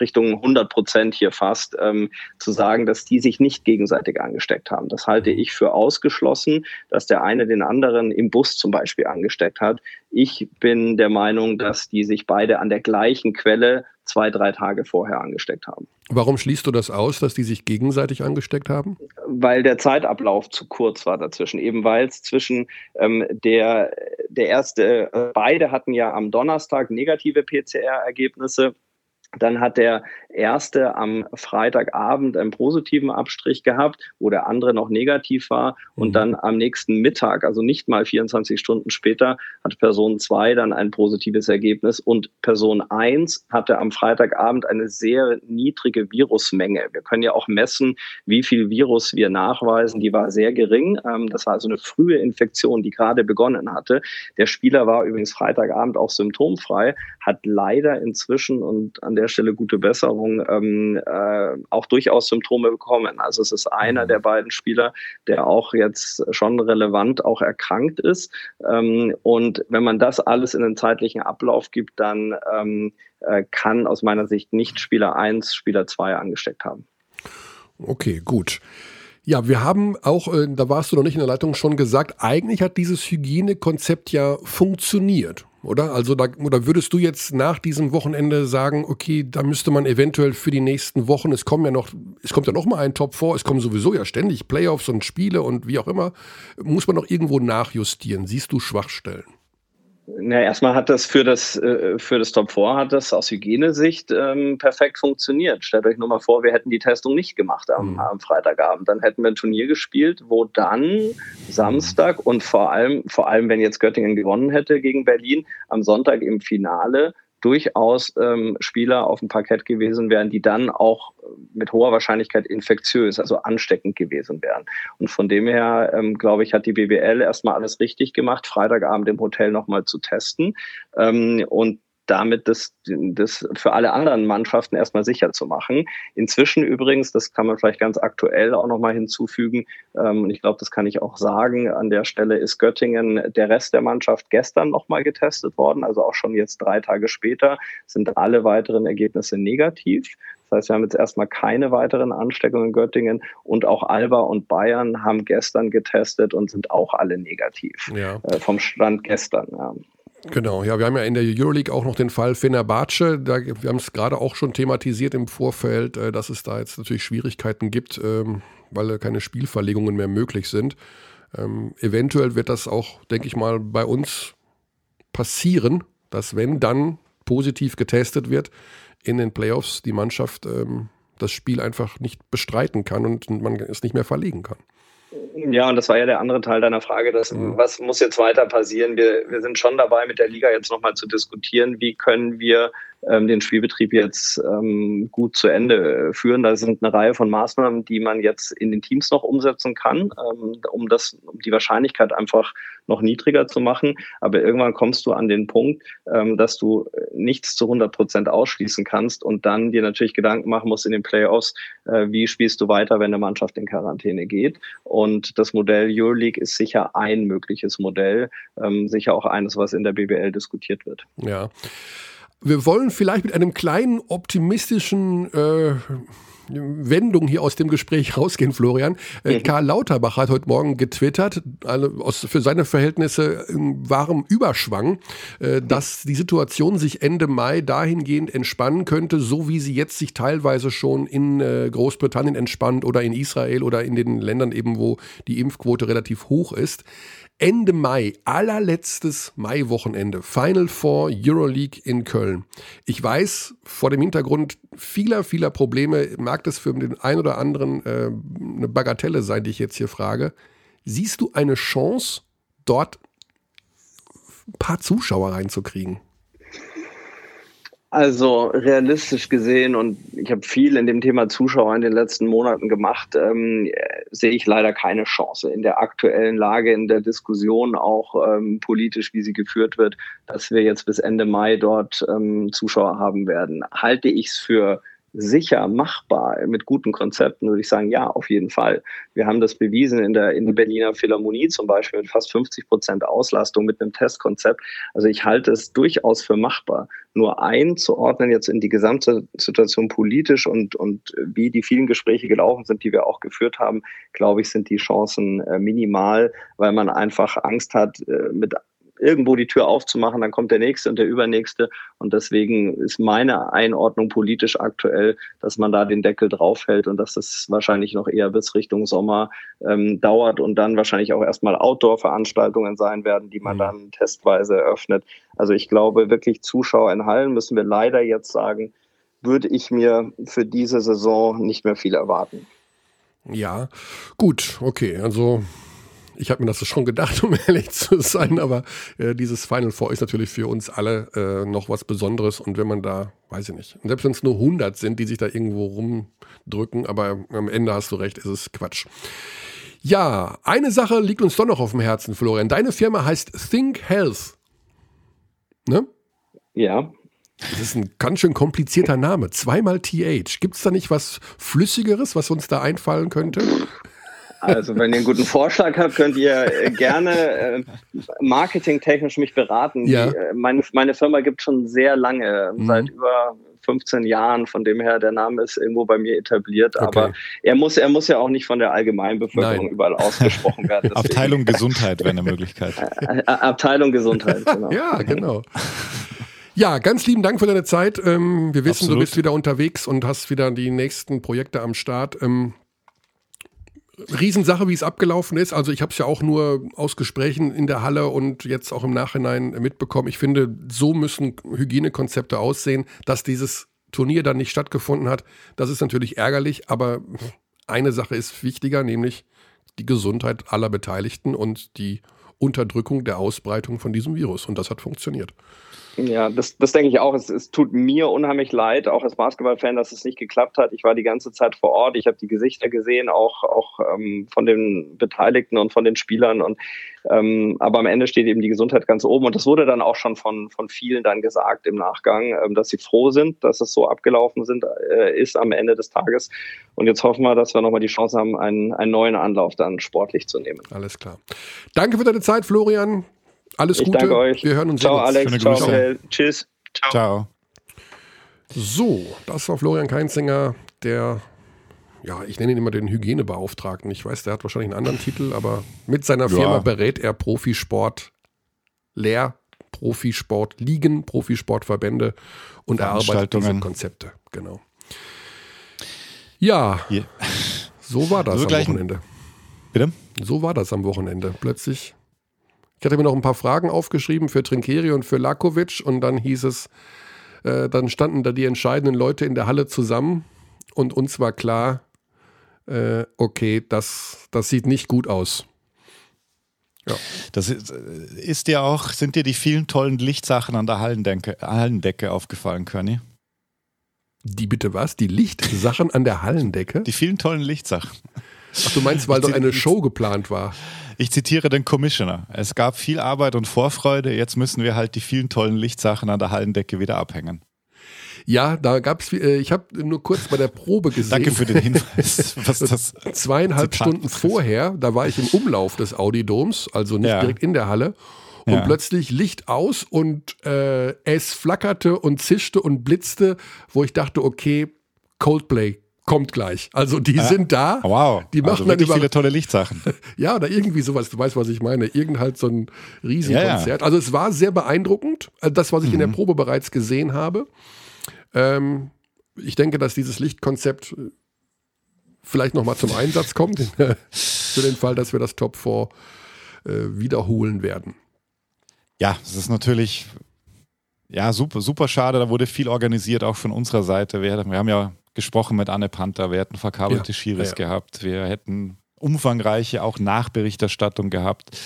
Richtung 100 Prozent hier fast, ähm, zu sagen, dass die sich nicht gegenseitig angesteckt haben. Das halte ich für ausgeschlossen, dass der eine den anderen im Bus zum Beispiel angesteckt hat. Ich bin der Meinung, dass die sich beide an der gleichen Quelle zwei, drei Tage vorher angesteckt haben. Warum schließt du das aus, dass die sich gegenseitig angesteckt haben? Weil der Zeitablauf zu kurz war dazwischen. Eben weil es zwischen ähm, der, der erste, äh, beide hatten ja am Donnerstag negative PCR-Ergebnisse dann hat der erste am Freitagabend einen positiven Abstrich gehabt, wo der andere noch negativ war. Und mhm. dann am nächsten Mittag, also nicht mal 24 Stunden später, hat Person 2 dann ein positives Ergebnis. Und Person 1 hatte am Freitagabend eine sehr niedrige Virusmenge. Wir können ja auch messen, wie viel Virus wir nachweisen. Die war sehr gering. Ähm, das war also eine frühe Infektion, die gerade begonnen hatte. Der Spieler war übrigens Freitagabend auch symptomfrei, hat leider inzwischen und an der Stelle gute Besserung, ähm, äh, auch durchaus Symptome bekommen. Also es ist einer mhm. der beiden Spieler, der auch jetzt schon relevant auch erkrankt ist. Ähm, und wenn man das alles in den zeitlichen Ablauf gibt, dann ähm, äh, kann aus meiner Sicht nicht Spieler 1, Spieler 2 angesteckt haben. Okay, gut. Ja, wir haben auch, äh, da warst du noch nicht in der Leitung, schon gesagt, eigentlich hat dieses Hygienekonzept ja funktioniert oder? Also da, oder würdest du jetzt nach diesem Wochenende sagen, okay, da müsste man eventuell für die nächsten Wochen, es kommen ja noch, es kommt ja noch mal ein Top vor, es kommen sowieso ja ständig Playoffs und Spiele und wie auch immer, muss man noch irgendwo nachjustieren. Siehst du Schwachstellen? Na, erstmal hat das für das, äh, für das Top 4 hat das aus Hygienesicht ähm, perfekt funktioniert. Stellt euch nur mal vor, wir hätten die Testung nicht gemacht am, mhm. am Freitagabend. Dann hätten wir ein Turnier gespielt, wo dann Samstag und vor allem, vor allem, wenn jetzt Göttingen gewonnen hätte gegen Berlin, am Sonntag im Finale durchaus ähm, Spieler auf dem Parkett gewesen wären, die dann auch mit hoher Wahrscheinlichkeit infektiös, also ansteckend gewesen wären. Und von dem her, ähm, glaube ich, hat die BWL erstmal alles richtig gemacht, Freitagabend im Hotel nochmal zu testen. Ähm, und damit das, das für alle anderen Mannschaften erstmal sicher zu machen. Inzwischen übrigens, das kann man vielleicht ganz aktuell auch nochmal hinzufügen, ähm, und ich glaube, das kann ich auch sagen, an der Stelle ist Göttingen der Rest der Mannschaft gestern nochmal getestet worden, also auch schon jetzt drei Tage später sind alle weiteren Ergebnisse negativ. Das heißt, wir haben jetzt erstmal keine weiteren Ansteckungen in Göttingen und auch Alba und Bayern haben gestern getestet und sind auch alle negativ ja. äh, vom Stand gestern. Ja. Genau, ja, wir haben ja in der Euroleague auch noch den Fall Fenerbahce. Da, wir haben es gerade auch schon thematisiert im Vorfeld, äh, dass es da jetzt natürlich Schwierigkeiten gibt, ähm, weil keine Spielverlegungen mehr möglich sind. Ähm, eventuell wird das auch, denke ich mal, bei uns passieren, dass wenn dann positiv getestet wird in den Playoffs, die Mannschaft ähm, das Spiel einfach nicht bestreiten kann und man es nicht mehr verlegen kann. Ja, und das war ja der andere Teil deiner Frage, dass, was muss jetzt weiter passieren? Wir, wir sind schon dabei, mit der Liga jetzt nochmal zu diskutieren, wie können wir ähm, den Spielbetrieb jetzt ähm, gut zu Ende führen. Da sind eine Reihe von Maßnahmen, die man jetzt in den Teams noch umsetzen kann, ähm, um das, um die Wahrscheinlichkeit einfach noch niedriger zu machen. Aber irgendwann kommst du an den Punkt, ähm, dass du nichts zu 100 Prozent ausschließen kannst und dann dir natürlich Gedanken machen musst in den Playoffs, äh, wie spielst du weiter, wenn eine Mannschaft in Quarantäne geht. Und das Modell Euroleague ist sicher ein mögliches Modell, ähm, sicher auch eines, was in der BBL diskutiert wird. Ja. Wir wollen vielleicht mit einem kleinen optimistischen äh, Wendung hier aus dem Gespräch rausgehen, Florian. Äh. Karl Lauterbach hat heute Morgen getwittert, also aus, für seine Verhältnisse in wahrem Überschwang, äh, dass die Situation sich Ende Mai dahingehend entspannen könnte, so wie sie jetzt sich teilweise schon in äh, Großbritannien entspannt oder in Israel oder in den Ländern eben, wo die Impfquote relativ hoch ist. Ende Mai, allerletztes Maiwochenende, Final Four Euroleague in Köln. Ich weiß, vor dem Hintergrund vieler, vieler Probleme mag das für den einen oder anderen äh, eine Bagatelle sein, die ich jetzt hier frage. Siehst du eine Chance, dort ein paar Zuschauer reinzukriegen? Also realistisch gesehen, und ich habe viel in dem Thema Zuschauer in den letzten Monaten gemacht, ähm, sehe ich leider keine Chance in der aktuellen Lage, in der Diskussion auch ähm, politisch, wie sie geführt wird, dass wir jetzt bis Ende Mai dort ähm, Zuschauer haben werden. Halte ich es für sicher machbar mit guten Konzepten, würde ich sagen, ja, auf jeden Fall. Wir haben das bewiesen in der, in der Berliner Philharmonie zum Beispiel mit fast 50 Prozent Auslastung mit einem Testkonzept. Also ich halte es durchaus für machbar. Nur einzuordnen jetzt in die gesamte Situation politisch und, und wie die vielen Gespräche gelaufen sind, die wir auch geführt haben, glaube ich, sind die Chancen äh, minimal, weil man einfach Angst hat, äh, mit irgendwo die Tür aufzumachen, dann kommt der nächste und der übernächste. Und deswegen ist meine Einordnung politisch aktuell, dass man da den Deckel draufhält und dass das wahrscheinlich noch eher bis Richtung Sommer ähm, dauert und dann wahrscheinlich auch erstmal Outdoor-Veranstaltungen sein werden, die man mhm. dann testweise eröffnet. Also ich glaube wirklich Zuschauer in Hallen müssen wir leider jetzt sagen, würde ich mir für diese Saison nicht mehr viel erwarten. Ja, gut, okay. Also ich habe mir das schon gedacht, um ehrlich zu sein, aber äh, dieses Final Four ist natürlich für uns alle äh, noch was Besonderes und wenn man da, weiß ich nicht, selbst wenn es nur 100 sind, die sich da irgendwo rumdrücken, aber am Ende hast du recht, ist es Quatsch. Ja, eine Sache liegt uns doch noch auf dem Herzen, Florian. Deine Firma heißt Think Health. Ne? Ja. Das ist ein ganz schön komplizierter Name. Zweimal TH. Gibt es da nicht was Flüssigeres, was uns da einfallen könnte? Also, wenn ihr einen guten Vorschlag habt, könnt ihr äh, gerne äh, marketingtechnisch mich beraten. Ja. Die, äh, meine, meine Firma gibt schon sehr lange, mhm. seit über 15 Jahren. Von dem her, der Name ist irgendwo bei mir etabliert. Okay. Aber er muss, er muss ja auch nicht von der Allgemeinbevölkerung Nein. überall ausgesprochen werden. Abteilung Gesundheit wäre eine Möglichkeit. Abteilung Gesundheit, genau. ja, genau. Ja, ganz lieben Dank für deine Zeit. Ähm, wir wissen, Absolut. du bist wieder unterwegs und hast wieder die nächsten Projekte am Start. Riesensache, wie es abgelaufen ist. Also ich habe es ja auch nur aus Gesprächen in der Halle und jetzt auch im Nachhinein mitbekommen. Ich finde, so müssen Hygienekonzepte aussehen, dass dieses Turnier dann nicht stattgefunden hat. Das ist natürlich ärgerlich, aber eine Sache ist wichtiger, nämlich die Gesundheit aller Beteiligten und die Unterdrückung der Ausbreitung von diesem Virus. Und das hat funktioniert. Ja, das, das denke ich auch. Es, es tut mir unheimlich leid, auch als Basketballfan, dass es nicht geklappt hat. Ich war die ganze Zeit vor Ort. Ich habe die Gesichter gesehen, auch, auch ähm, von den Beteiligten und von den Spielern. Und ähm, aber am Ende steht eben die Gesundheit ganz oben. Und das wurde dann auch schon von, von vielen dann gesagt im Nachgang, ähm, dass sie froh sind, dass es so abgelaufen sind, äh, ist am Ende des Tages. Und jetzt hoffen wir, dass wir nochmal die Chance haben, einen, einen neuen Anlauf dann sportlich zu nehmen. Alles klar. Danke für deine Zeit, Florian. Alles ich Gute. Danke euch. Wir hören uns. Ciao, Alex. Ciao, Ciao. Tschüss. Ciao. Ciao. So, das war Florian Keinzinger, der, ja, ich nenne ihn immer den Hygienebeauftragten. Ich weiß, der hat wahrscheinlich einen anderen Titel, aber mit seiner Firma ja. berät er Profisport leer Profisportligen, Profisportverbände und erarbeitet diese Konzepte. Genau. Ja, yeah. so war das also am Wochenende. Bitte? So war das am Wochenende. Plötzlich. Ich hatte mir noch ein paar Fragen aufgeschrieben für Trinkeri und für Lakovic und dann hieß es, äh, dann standen da die entscheidenden Leute in der Halle zusammen und uns war klar, äh, okay, das, das sieht nicht gut aus. Ja. Das ist, ist dir auch, sind dir die vielen tollen Lichtsachen an der Hallendecke, Hallendecke aufgefallen, Körny? Die bitte was? Die Lichtsachen an der Hallendecke? Die vielen tollen Lichtsachen. Ach, du meinst, weil doch eine Show geplant war? Ich zitiere den Commissioner. Es gab viel Arbeit und Vorfreude, jetzt müssen wir halt die vielen tollen Lichtsachen an der Hallendecke wieder abhängen. Ja, da gab es, äh, ich habe nur kurz bei der Probe gesehen. Danke für den Hinweis. Was das Zweieinhalb Zitat Stunden vorher, da war ich im Umlauf des Audi-Doms, also nicht ja. direkt in der Halle. Und ja. plötzlich Licht aus und äh, es flackerte und zischte und blitzte, wo ich dachte, okay, Coldplay kommt gleich. Also die ja. sind da. Wow. Die machen also dann über viele tolle Lichtsachen. ja, oder irgendwie sowas. Du weißt, was ich meine. Irgend halt so ein Riesenkonzert. Ja, ja. Also es war sehr beeindruckend. Äh, das, was ich mhm. in der mhm. Probe bereits gesehen habe. Ähm, ich denke, dass dieses Lichtkonzept äh, vielleicht nochmal zum Einsatz kommt. Für den Fall, dass wir das Top 4 äh, wiederholen werden. Ja, es ist natürlich ja, super, super schade. Da wurde viel organisiert, auch von unserer Seite. Wir, wir haben ja gesprochen mit Anne Panther, wir hätten verkabelte ja, Schiris ja, ja. gehabt, wir hätten umfangreiche auch Nachberichterstattung gehabt,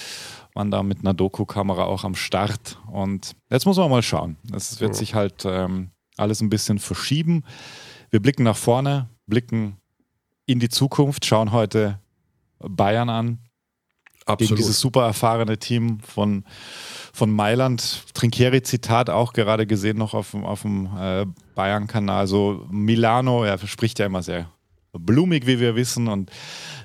waren da mit einer Doku-Kamera auch am Start und jetzt muss man mal schauen. Es wird sich halt ähm, alles ein bisschen verschieben. Wir blicken nach vorne, blicken in die Zukunft, schauen heute Bayern an. Absolut. Gegen dieses super erfahrene Team von von Mailand, Trinkieri-Zitat auch gerade gesehen noch auf, auf dem äh, Bayern-Kanal. So Milano, er spricht ja immer sehr blumig, wie wir wissen. Und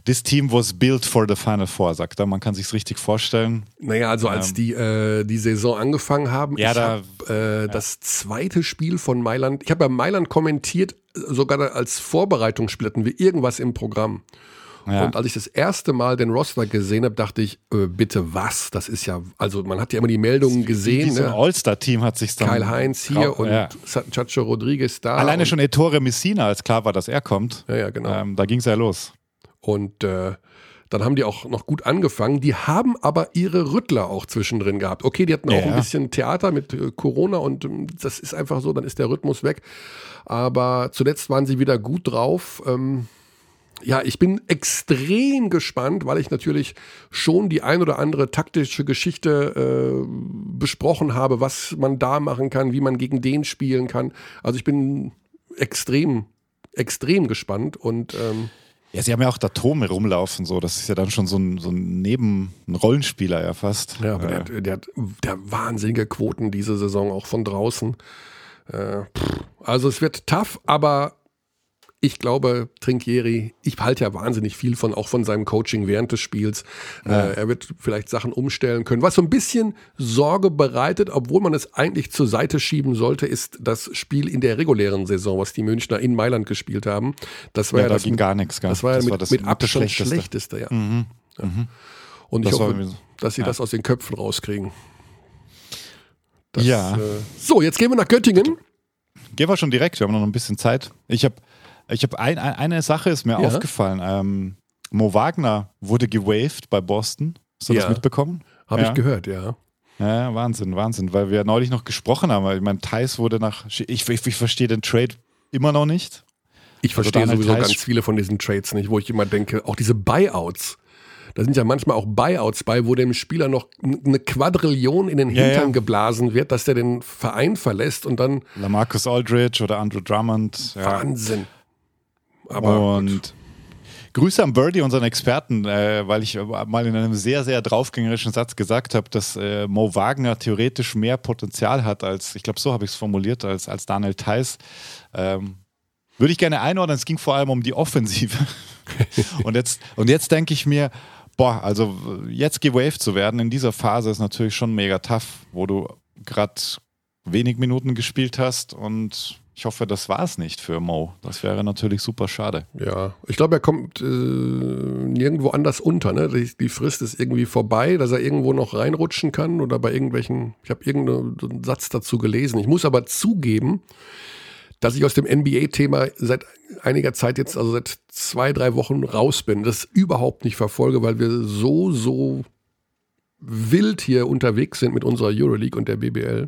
this team was built for the Final Four, sagt er. Man kann sich richtig vorstellen. Naja, also als ähm, die, äh, die Saison angefangen haben, ja, da, hab, äh, ja. das zweite Spiel von Mailand, ich habe bei Mailand kommentiert, sogar als Vorbereitungsspiel hatten wir irgendwas im Programm. Ja. Und als ich das erste Mal den Roster gesehen habe, dachte ich, äh, bitte was? Das ist ja, also man hat ja immer die Meldungen gesehen. Wie ne? All-Star-Team hat sich dann. Kyle Heinz hier und ja. Chacho Rodriguez da. Alleine schon Ettore Messina, als klar war, dass er kommt. Ja, ja, genau. Ähm, da ging es ja los. Und äh, dann haben die auch noch gut angefangen. Die haben aber ihre Rüttler auch zwischendrin gehabt. Okay, die hatten auch ja. ein bisschen Theater mit äh, Corona und ähm, das ist einfach so, dann ist der Rhythmus weg. Aber zuletzt waren sie wieder gut drauf. Ähm, ja, ich bin extrem gespannt, weil ich natürlich schon die ein oder andere taktische Geschichte äh, besprochen habe, was man da machen kann, wie man gegen den spielen kann. Also ich bin extrem, extrem gespannt und ähm, ja, sie haben ja auch da Tome rumlaufen, so. Das ist ja dann schon so ein, so ein Neben, ein Rollenspieler ja fast. Ja, aber äh. der, der, hat, der hat wahnsinnige Quoten diese Saison auch von draußen. Äh, also es wird tough, aber ich glaube, Trinkieri, ich halte ja wahnsinnig viel von, auch von seinem Coaching während des Spiels. Ja. Äh, er wird vielleicht Sachen umstellen können. Was so ein bisschen Sorge bereitet, obwohl man es eigentlich zur Seite schieben sollte, ist das Spiel in der regulären Saison, was die Münchner in Mailand gespielt haben. Das war ja, ja da das ging mit, gar nichts. Das war ja das mit, war das mit Abstand schlechteste. schlechteste, ja. Mhm. Mhm. Und ich hoffe, dass sie das aus den Köpfen rauskriegen. Das, ja. Äh, so, jetzt gehen wir nach Göttingen. Gehen wir schon direkt, wir haben noch ein bisschen Zeit. Ich habe ich habe ein, eine Sache ist mir ja. aufgefallen. Ähm, Mo Wagner wurde gewaved bei Boston. Hast du ja. das mitbekommen? Habe ich gehört, ja. Ja, Wahnsinn, Wahnsinn, weil wir neulich noch gesprochen haben. Ich meine, Thais wurde nach. Ich, ich, ich verstehe den Trade immer noch nicht. Ich also verstehe sowieso Thais ganz viele von diesen Trades nicht, wo ich immer denke, auch diese Buyouts. Da sind ja manchmal auch Buyouts bei, wo dem Spieler noch eine Quadrillion in den Hintern ja, ja. geblasen wird, dass der den Verein verlässt und dann. Lamarcus Aldridge oder Andrew Drummond. Ja. Wahnsinn. Aber und gut. Grüße an Birdie, unseren Experten, äh, weil ich mal in einem sehr, sehr draufgängerischen Satz gesagt habe, dass äh, Mo Wagner theoretisch mehr Potenzial hat als, ich glaube, so habe ich es formuliert, als, als Daniel Theiss. Ähm, würde ich gerne einordnen, es ging vor allem um die Offensive. und jetzt, und jetzt denke ich mir, boah, also jetzt gewaved zu werden in dieser Phase ist natürlich schon mega tough, wo du gerade wenig Minuten gespielt hast und Ich hoffe, das war es nicht für Mo. Das wäre natürlich super schade. Ja, ich glaube, er kommt äh, nirgendwo anders unter. Ne? Die, die, Frist ist irgendwie vorbei, dass er irgendwo noch reinrutschen kann oder bei irgendwelchen. Ich habe irgendeinen Satz dazu gelesen. Ich muss aber zugeben, dass ich aus dem NBA-Thema seit einiger Zeit jetzt, also seit zwei, drei Wochen raus bin, das überhaupt nicht verfolge, weil wir so, so wild hier unterwegs sind mit unserer Euroleague und der BBL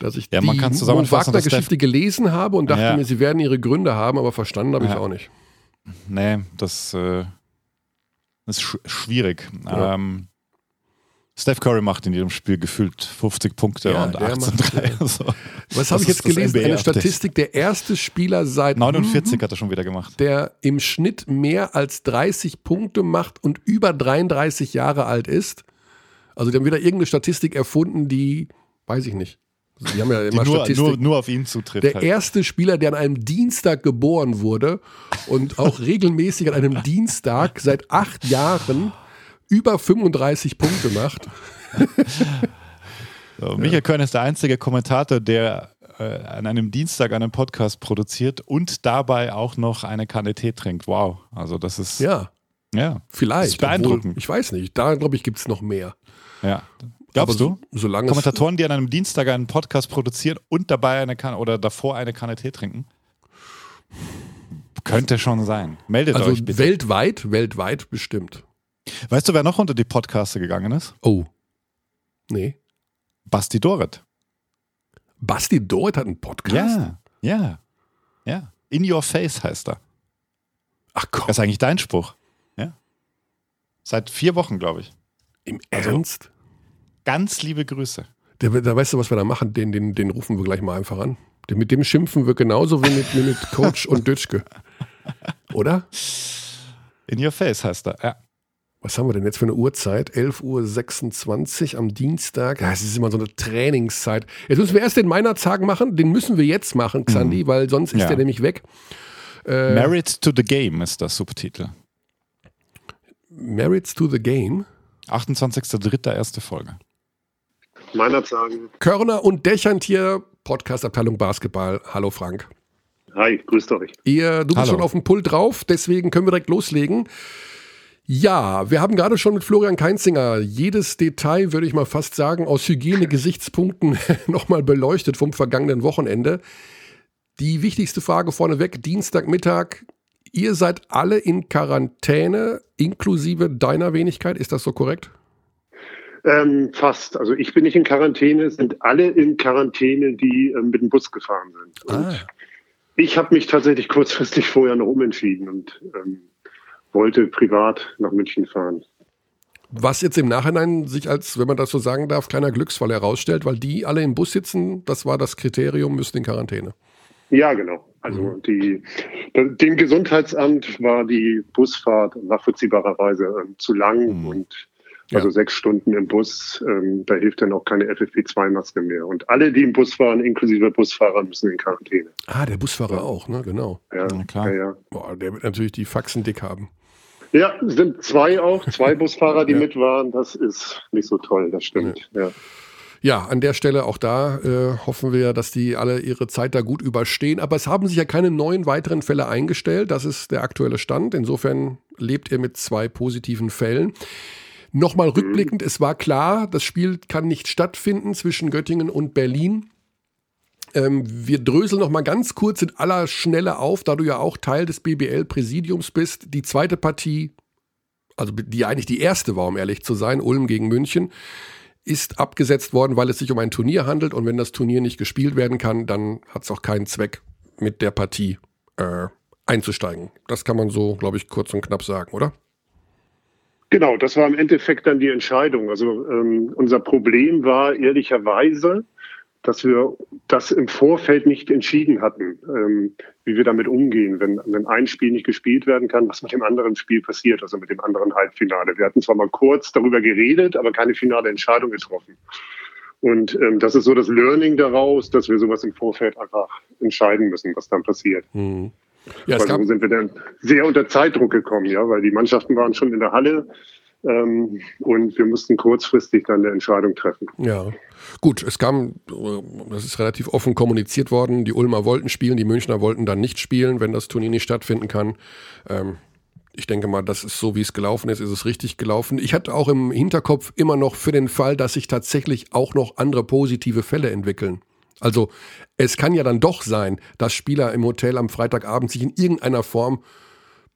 dass ich ja, man die Wagner-Geschichte gelesen habe und dachte ja. mir, sie werden ihre Gründe haben, aber verstanden habe ich ja. auch nicht. Nee, das, äh, ist sch schwierig. Ähm, Steph Curry macht in jedem Spiel gefühlt 50 Punkte ja, und 18 3. So. Was habe ich jetzt gelesen? Eine Statistik, der erste Spieler seit 49 hat er schon wieder gemacht. Der im Schnitt mehr als 30 Punkte macht und über 33 Jahre alt ist. Also die haben wieder irgendeine Statistik erfunden, die, weiß ich nicht. Die haben ja immer nur, Statistik. Nur, nur auf ihn zutrifft. Der halt. erste Spieler, der an einem Dienstag geboren wurde und auch regelmäßig an einem Dienstag seit acht Jahren über 35 Punkte macht. So, Michael ja. Körn ist der einzige Kommentator, der äh, an einem Dienstag einen Podcast produziert und dabei auch noch eine Kanne Tee trinkt. Wow. Also das ist. Ja. Ja. Vielleicht. Das ist beeindruckend. Obwohl, ich weiß nicht. Da, glaube ich, gibt es noch mehr. Ja. Glaubst du? Solange Kommentatoren, die an einem Dienstag einen Podcast produzieren und dabei eine Kanne oder davor eine Kanne Tee trinken? Könnte schon sein. Meldet also euch bitte. Weltweit, weltweit bestimmt. Weißt du, wer noch unter die Podcaster gegangen ist? Oh. Nee. Basti Doret. Basti Doret hat einen Podcast? Ja, ja, ja. In Your Face heißt er. Ach komm. Das ist eigentlich dein Spruch. Ja. Seit vier Wochen, glaube ich. Im also, Ernst? Ganz liebe Grüße. Der, da weißt du, was wir da machen? Den, den, den rufen wir gleich mal einfach an. Den, mit dem schimpfen wir genauso wie mit, wie mit Coach und Dütschke. Oder? In your face heißt er, ja. Was haben wir denn jetzt für eine Uhrzeit? 11.26 Uhr am Dienstag. Es ist immer so eine Trainingszeit. Jetzt müssen wir erst den Meinerzag machen. Den müssen wir jetzt machen, Xandi, mhm. weil sonst ist ja. der nämlich weg. Äh, Married to the Game ist das Subtitel. Married to the Game? 28.03. erste Folge meiner sagen. Körner und Dächern hier, Podcast-Abteilung Basketball. Hallo Frank. Hi, grüßt euch. Ihr, du bist Hallo. schon auf dem Pult drauf, deswegen können wir direkt loslegen. Ja, wir haben gerade schon mit Florian Keinzinger jedes Detail, würde ich mal fast sagen, aus Hygiene-Gesichtspunkten nochmal beleuchtet vom vergangenen Wochenende. Die wichtigste Frage vorneweg, Dienstagmittag. Ihr seid alle in Quarantäne, inklusive deiner Wenigkeit, ist das so korrekt? Ähm, fast. Also ich bin nicht in Quarantäne, sind alle in Quarantäne, die ähm, mit dem Bus gefahren sind. Und ah. ich habe mich tatsächlich kurzfristig vorher noch umentschieden und ähm, wollte privat nach München fahren. Was jetzt im Nachhinein sich als, wenn man das so sagen darf, kleiner Glücksfall herausstellt, weil die alle im Bus sitzen, das war das Kriterium, müssen in Quarantäne. Ja, genau. Also mhm. die, dem Gesundheitsamt war die Busfahrt nachvollziehbarerweise äh, zu lang mhm. und also ja. sechs Stunden im Bus, ähm, da hilft dann auch keine FFP2-Maske mehr. Und alle, die im Bus fahren, inklusive Busfahrer, müssen in Quarantäne. Ah, der Busfahrer auch, ne? Genau. Ja, ja klar. Ja, ja. Boah, der wird natürlich die Faxen dick haben. Ja, sind zwei auch, zwei Busfahrer, die mit waren. Das ist nicht so toll, das stimmt. Ja. Ja, an der Stelle auch da äh, hoffen wir, dass die alle ihre Zeit da gut überstehen. Aber es haben sich ja keine neuen weiteren Fälle eingestellt. Das ist der aktuelle Stand. Insofern lebt ihr mit zwei positiven Fällen. Nochmal rückblickend, es war klar, das Spiel kann nicht stattfinden zwischen Göttingen und Berlin. Ähm, wir dröseln noch mal ganz kurz in aller Schnelle auf, da du ja auch Teil des BBL-Präsidiums bist. Die zweite Partie, also die eigentlich die erste war, um ehrlich zu sein, Ulm gegen München, ist abgesetzt worden, weil es sich um ein Turnier handelt. Und wenn das Turnier nicht gespielt werden kann, dann hat es auch keinen Zweck, mit der Partie äh, einzusteigen. Das kann man so, glaube ich, kurz und knapp sagen, oder? Genau, das war im Endeffekt dann die Entscheidung. Also ähm, unser Problem war ehrlicherweise, dass wir das im Vorfeld nicht entschieden hatten, ähm, wie wir damit umgehen, wenn, wenn ein Spiel nicht gespielt werden kann, was mit dem anderen Spiel passiert, also mit dem anderen Halbfinale. Wir hatten zwar mal kurz darüber geredet, aber keine finale Entscheidung getroffen. Und ähm, das ist so das Learning daraus, dass wir sowas im Vorfeld einfach entscheiden müssen, was dann passiert. Mhm. Ja, weil so sind wir dann sehr unter Zeitdruck gekommen, ja, weil die Mannschaften waren schon in der Halle. Ähm, und wir mussten kurzfristig dann eine Entscheidung treffen. Ja, gut, es kam, das ist relativ offen kommuniziert worden, die Ulmer wollten spielen, die Münchner wollten dann nicht spielen, wenn das Turnier nicht stattfinden kann. Ähm, ich denke mal, das ist so, wie es gelaufen ist, ist es richtig gelaufen. Ich hatte auch im Hinterkopf immer noch für den Fall, dass sich tatsächlich auch noch andere positive Fälle entwickeln. Also es kann ja dann doch sein, dass Spieler im Hotel am Freitagabend sich in irgendeiner Form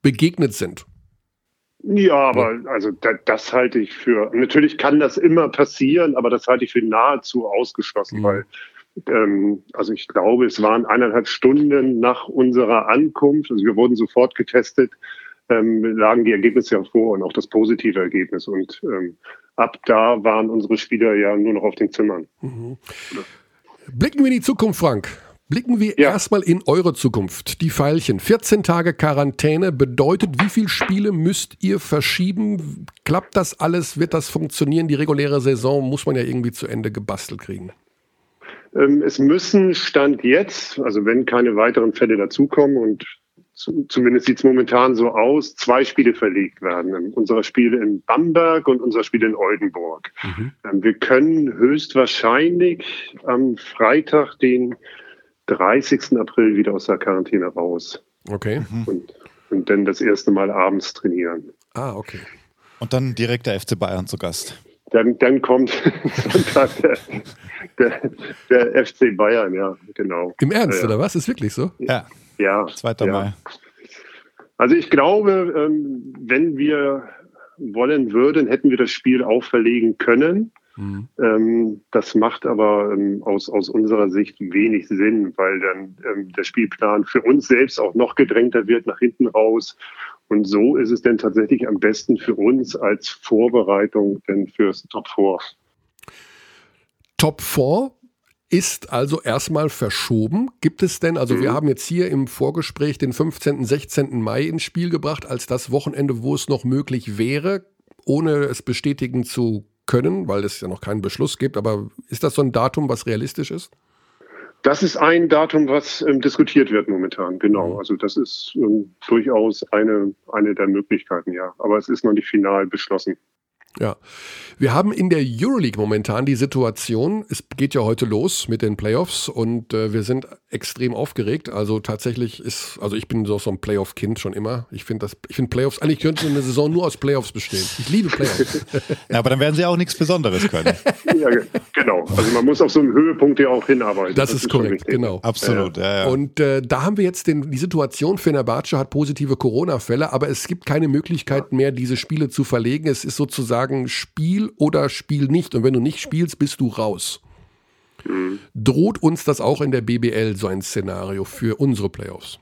begegnet sind. Ja, aber also das, das halte ich für. Natürlich kann das immer passieren, aber das halte ich für nahezu ausgeschlossen, mhm. weil ähm, also ich glaube, es waren eineinhalb Stunden nach unserer Ankunft, also wir wurden sofort getestet, ähm, lagen die Ergebnisse ja vor und auch das positive Ergebnis. Und ähm, ab da waren unsere Spieler ja nur noch auf den Zimmern. Mhm. Blicken wir in die Zukunft, Frank. Blicken wir ja. erstmal in eure Zukunft. Die Pfeilchen. 14 Tage Quarantäne bedeutet, wie viele Spiele müsst ihr verschieben? Klappt das alles? Wird das funktionieren? Die reguläre Saison muss man ja irgendwie zu Ende gebastelt kriegen. Ähm, es müssen Stand jetzt, also wenn keine weiteren Fälle dazukommen und zumindest sieht es momentan so aus, zwei Spiele verlegt werden. Unser Spiel in Bamberg und unser Spiel in Oldenburg. Mhm. Ähm, wir können höchstwahrscheinlich am Freitag, den 30. April, wieder aus der Quarantäne raus. Okay. Mhm. Und, und dann das erste Mal abends trainieren. Ah, okay. Und dann direkt der FC Bayern zu Gast. Dann, dann kommt Sonntag der, der, der, FC Bayern, ja, genau. Im Ernst, ja, oder was? Ist wirklich so? Ja. Ja. 2. Ja. Mai. Also ich glaube, ähm, wenn wir wollen würden, hätten wir das Spiel auch verlegen können. Mhm. Ähm, das macht aber ähm, aus, aus unserer Sicht wenig Sinn, weil dann der Spielplan für uns selbst auch noch gedrängter wird nach hinten raus. Und so ist es denn tatsächlich am besten für uns als Vorbereitung denn fürs Top 4. Top 4 ist also erstmal verschoben. Gibt es denn, also mhm. wir haben jetzt hier im Vorgespräch den 15., 16. Mai ins Spiel gebracht, als das Wochenende, wo es noch möglich wäre, ohne es bestätigen zu können, weil es ja noch keinen Beschluss gibt. Aber ist das so ein Datum, was realistisch ist? Das ist ein Datum, was ähm, diskutiert wird momentan, genau. Mhm. Also das ist ähm, durchaus eine, eine der Möglichkeiten, ja. Aber es ist noch nicht final beschlossen. Ja, wir haben in der Euroleague momentan die Situation, es geht ja heute los mit den Playoffs und äh, wir sind extrem aufgeregt. Also tatsächlich ist, also ich bin so, so ein Playoff-Kind schon immer. Ich finde das, ich finde Playoffs, eigentlich könnte eine Saison nur aus Playoffs bestehen. Ich liebe Playoffs. ja, aber dann werden sie auch nichts Besonderes können. ja, genau. Also man muss auf so einen Höhepunkt ja auch hinarbeiten. Das, das ist, ist korrekt, genau. Absolut, ja. ja. Und äh, da haben wir jetzt den, die Situation, Fenerbahce hat positive Corona-Fälle, aber es gibt keine Möglichkeit mehr, diese Spiele zu verlegen. Es ist sozusagen Spiel oder Spiel nicht. Und wenn du nicht spielst, bist du raus. Mhm. Droht uns das auch in der BBL so ein Szenario für unsere Playoffs?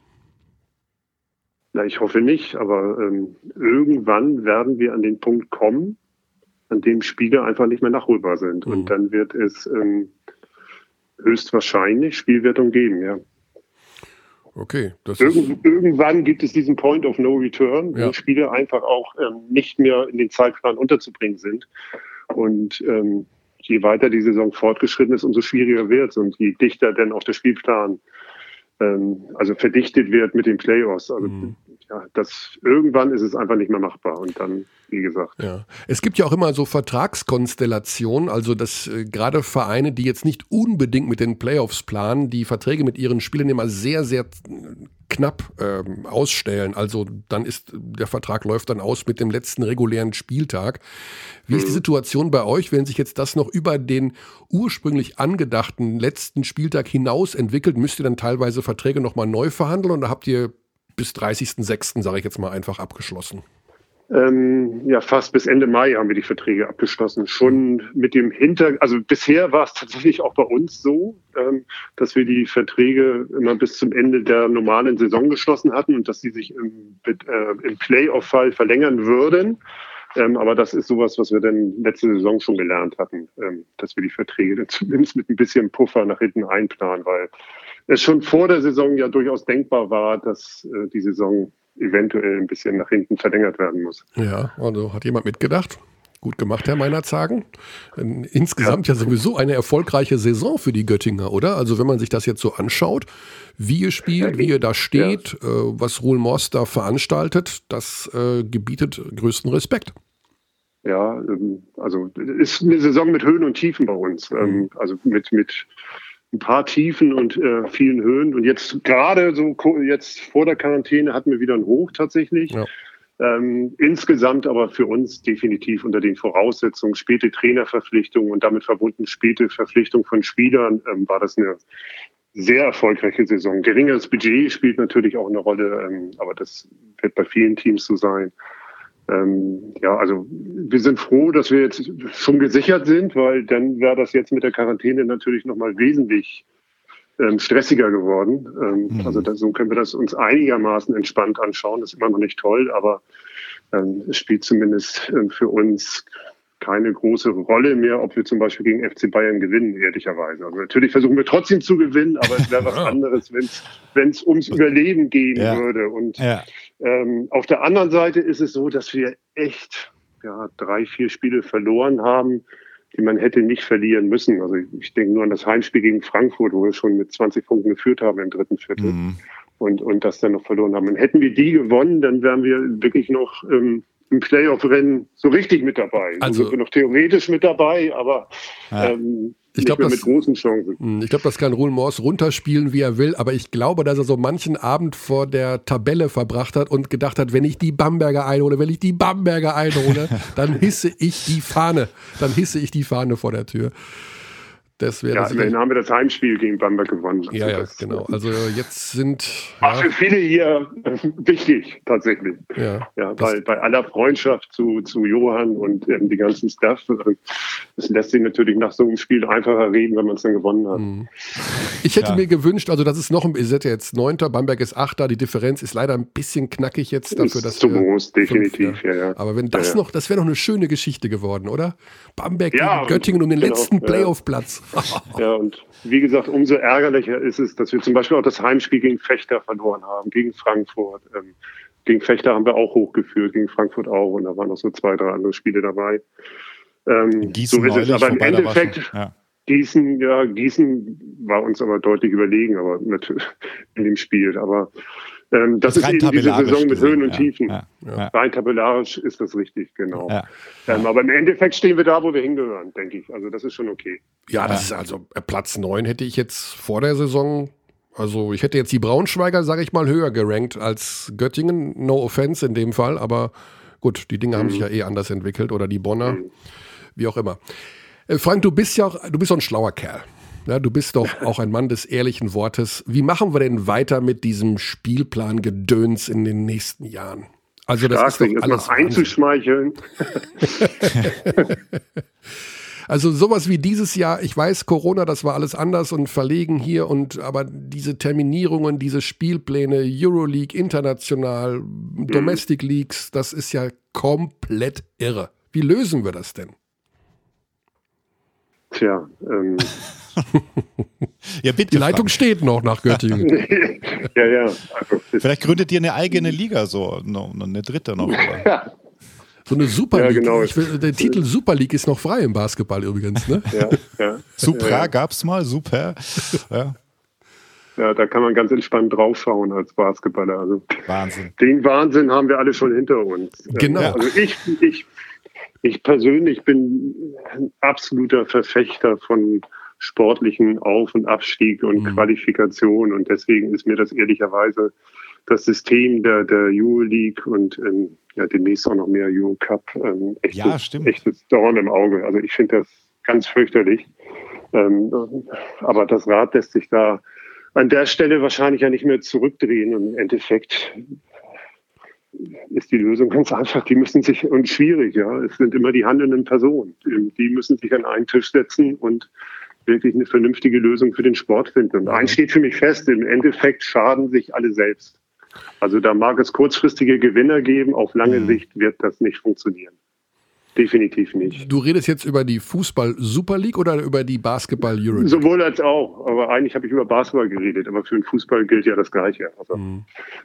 Na, ich hoffe nicht, aber ähm, irgendwann werden wir an den Punkt kommen, an dem Spiele einfach nicht mehr nachholbar sind. Mhm. Und dann wird es ähm, höchstwahrscheinlich Spielwertung geben, ja. Okay. Irgend, irgendwann gibt es diesen Point of No Return, wo ja. Spiele einfach auch ähm, nicht mehr in den Zeitplan unterzubringen sind. Und ähm, je weiter die Saison fortgeschritten ist, umso schwieriger wird es und je dichter denn auch der Spielplan ähm, also verdichtet wird mit den Playoffs. Also mhm. Ja, das irgendwann ist es einfach nicht mehr machbar und dann wie gesagt. Ja. Es gibt ja auch immer so Vertragskonstellationen, also dass äh, gerade Vereine, die jetzt nicht unbedingt mit den Playoffs planen, die Verträge mit ihren Spielern immer sehr, sehr knapp ähm, ausstellen. Also dann ist der Vertrag läuft dann aus mit dem letzten regulären Spieltag. Wie mhm. ist die mhm. Situation bei euch, wenn sich jetzt das noch über den ursprünglich angedachten letzten Spieltag hinaus entwickelt? Müsst ihr dann teilweise Verträge nochmal neu verhandeln oder habt ihr bis 30.06., sage ich jetzt mal, einfach abgeschlossen? Ähm, ja, fast bis Ende Mai haben wir die Verträge abgeschlossen. Schon mit dem Hinter, also bisher war es tatsächlich auch bei uns so, ähm, dass wir die Verträge immer bis zum Ende der normalen Saison geschlossen hatten und dass sie sich im, äh, im Playoff-Fall verlängern würden. Ähm, aber das ist sowas, was wir dann letzte Saison schon gelernt hatten, ähm, dass wir die Verträge dann zumindest mit ein bisschen Puffer nach hinten einplanen, weil es schon vor der Saison ja durchaus denkbar war, dass äh, die Saison eventuell ein bisschen nach hinten verlängert werden muss. Ja, also hat jemand mitgedacht. Gut gemacht, Herr Meinerzagen. Insgesamt ja. ja. sowieso eine erfolgreiche Saison für die Göttinger, oder? Also wenn man sich das jetzt so anschaut, wie ihr spielt, wie ihr da steht, ja. äh, was Ruhl Moss da veranstaltet, das äh, gebietet größten Respekt. Ja, ähm, also ist eine Saison mit Höhen und Tiefen bei uns. Ähm, mhm. Also mit, mit ein paar Tiefen und äh, vielen Höhen. Und jetzt gerade so jetzt vor der Quarantäne hatten wir wieder ein Hoch tatsächlich. Ja. Ähm, insgesamt aber für uns definitiv unter den Voraussetzungen, späte Trainerverpflichtung und damit verbunden späte Verpflichtung von Spielern, ähm, war das eine sehr erfolgreiche Saison. Geringeres Budget spielt natürlich auch eine Rolle, ähm, aber das wird bei vielen Teams so sein. Ähm, ja, also wir sind froh, dass wir jetzt schon gesichert sind, weil dann wäre das jetzt mit der Quarantäne natürlich nochmal wesentlich ähm, stressiger geworden. Ähm, mhm. Also das, so können wir das uns einigermaßen entspannt anschauen. Das ist immer noch nicht toll, aber ähm, es spielt zumindest ähm, für uns keine große Rolle mehr, ob wir zum Beispiel gegen FC Bayern gewinnen, ehrlicherweise. Also natürlich versuchen wir trotzdem zu gewinnen, aber es wäre was anderes, wenn es ums Überleben gehen ja. würde. Und ja. Ähm, auf der anderen Seite ist es so, dass wir echt ja, drei, vier Spiele verloren haben, die man hätte nicht verlieren müssen. Also ich, ich denke nur an das Heimspiel gegen Frankfurt, wo wir schon mit 20 Punkten geführt haben im dritten Viertel. Mhm. Und, und das dann noch verloren haben. Und hätten wir die gewonnen, dann wären wir wirklich noch ähm, im Playoff-Rennen so richtig mit dabei. Also sind wir noch theoretisch mit dabei, aber ja. ähm, ich glaube, mit großen Chancen. Hm, ich glaube, das kann Ruhl Morse runterspielen, wie er will, aber ich glaube, dass er so manchen Abend vor der Tabelle verbracht hat und gedacht hat, wenn ich die Bamberger einhole, wenn ich die Bamberger einhole, dann hisse ich die Fahne. Dann hisse ich die Fahne vor der Tür. Das wäre ja, immerhin haben wir das Heimspiel gegen Bamberg gewonnen. Also ja, ja, genau. Also jetzt sind. War ja. für viele hier wichtig, tatsächlich. Ja, ja bei, bei aller Freundschaft zu, zu Johann und ähm, die ganzen Staff. Das lässt sich natürlich nach so einem Spiel einfacher reden, wenn man es dann gewonnen hat. Mhm. Ich hätte ja. mir gewünscht, also das ist noch, ihr seid ja jetzt Neunter, Bamberg ist Achter, die Differenz ist leider ein bisschen knackig jetzt dafür, dass. Zu groß, definitiv, fünf, ja. Aber wenn das noch, das wäre noch eine schöne Geschichte geworden, oder? Bamberg gegen Göttingen um den genau, letzten Playoff-Platz. Ja, und wie gesagt, umso ärgerlicher ist es, dass wir zum Beispiel auch das Heimspiel gegen Fechter verloren haben, gegen Frankfurt. Ähm, gegen Fechter haben wir auch hochgeführt, gegen Frankfurt auch. Und da waren noch so zwei, drei andere Spiele dabei. Ähm, Gießen so ist es. Aber im Endeffekt, ja. Gießen, ja, Gießen war uns aber deutlich überlegen, aber mit, in dem Spiel. Aber ähm, das, das ist eben diese Saison mit Höhen und Tiefen. Ja, ja. Rein tabellarisch ist das richtig, genau. Ja, ähm, aber im Endeffekt stehen wir da, wo wir hingehören, denke ich. Also das ist schon okay. Ja, das ist also äh, Platz 9 hätte ich jetzt vor der Saison, also ich hätte jetzt die Braunschweiger, sage ich mal, höher gerankt als Göttingen. No offense in dem Fall, aber gut, die Dinge mhm. haben sich ja eh anders entwickelt oder die Bonner, mhm. wie auch immer. Äh, Frank, du bist ja auch, du bist so ein schlauer Kerl. Ja, du bist doch auch ein Mann des ehrlichen Wortes. Wie machen wir denn weiter mit diesem Spielplan Gedöns in den nächsten Jahren? Also das Stark, ist doch alles einzuschmeicheln. Also sowas wie dieses Jahr, ich weiß, Corona, das war alles anders und verlegen hier und aber diese Terminierungen, diese Spielpläne, Euroleague, international, mhm. Domestic Leagues, das ist ja komplett irre. Wie lösen wir das denn? Tja, ähm, ja, bitte. Die Leitung Frank. steht noch nach Göttingen. ja, ja. Also, Vielleicht gründet ihr eine eigene Liga, so eine dritte noch. Ja. So eine Super League. Ja, genau. will, der Titel Super League ist noch frei im Basketball übrigens. Ne? Ja, ja. Supra ja. gab es mal, super. Ja. Ja, da kann man ganz entspannt draufschauen als Basketballer. Also Wahnsinn. Den Wahnsinn haben wir alle schon hinter uns. Genau. Also ich, ich, ich persönlich bin ein absoluter Verfechter von sportlichen Auf- und Abstieg und mhm. Qualifikation. Und deswegen ist mir das ehrlicherweise das System der, der Euro-League und ähm, ja, demnächst auch noch mehr Euro-Cup ähm, echtes, ja, echtes Dorn im Auge. Also ich finde das ganz fürchterlich. Ähm, aber das Rad lässt sich da an der Stelle wahrscheinlich ja nicht mehr zurückdrehen. Und im Endeffekt ist die Lösung ganz einfach. Die müssen sich, und schwierig, ja, es sind immer die handelnden Personen. Die müssen sich an einen Tisch setzen und wirklich eine vernünftige Lösung für den Sport finden. Und eins steht für mich fest, im Endeffekt schaden sich alle selbst. Also da mag es kurzfristige Gewinner geben, auf lange mhm. Sicht wird das nicht funktionieren. Definitiv nicht. Du redest jetzt über die Fußball-Super League oder über die Basketball-Euro League? Sowohl als auch. Aber eigentlich habe ich über Basketball geredet. Aber für den Fußball gilt ja das Gleiche. Also, mhm.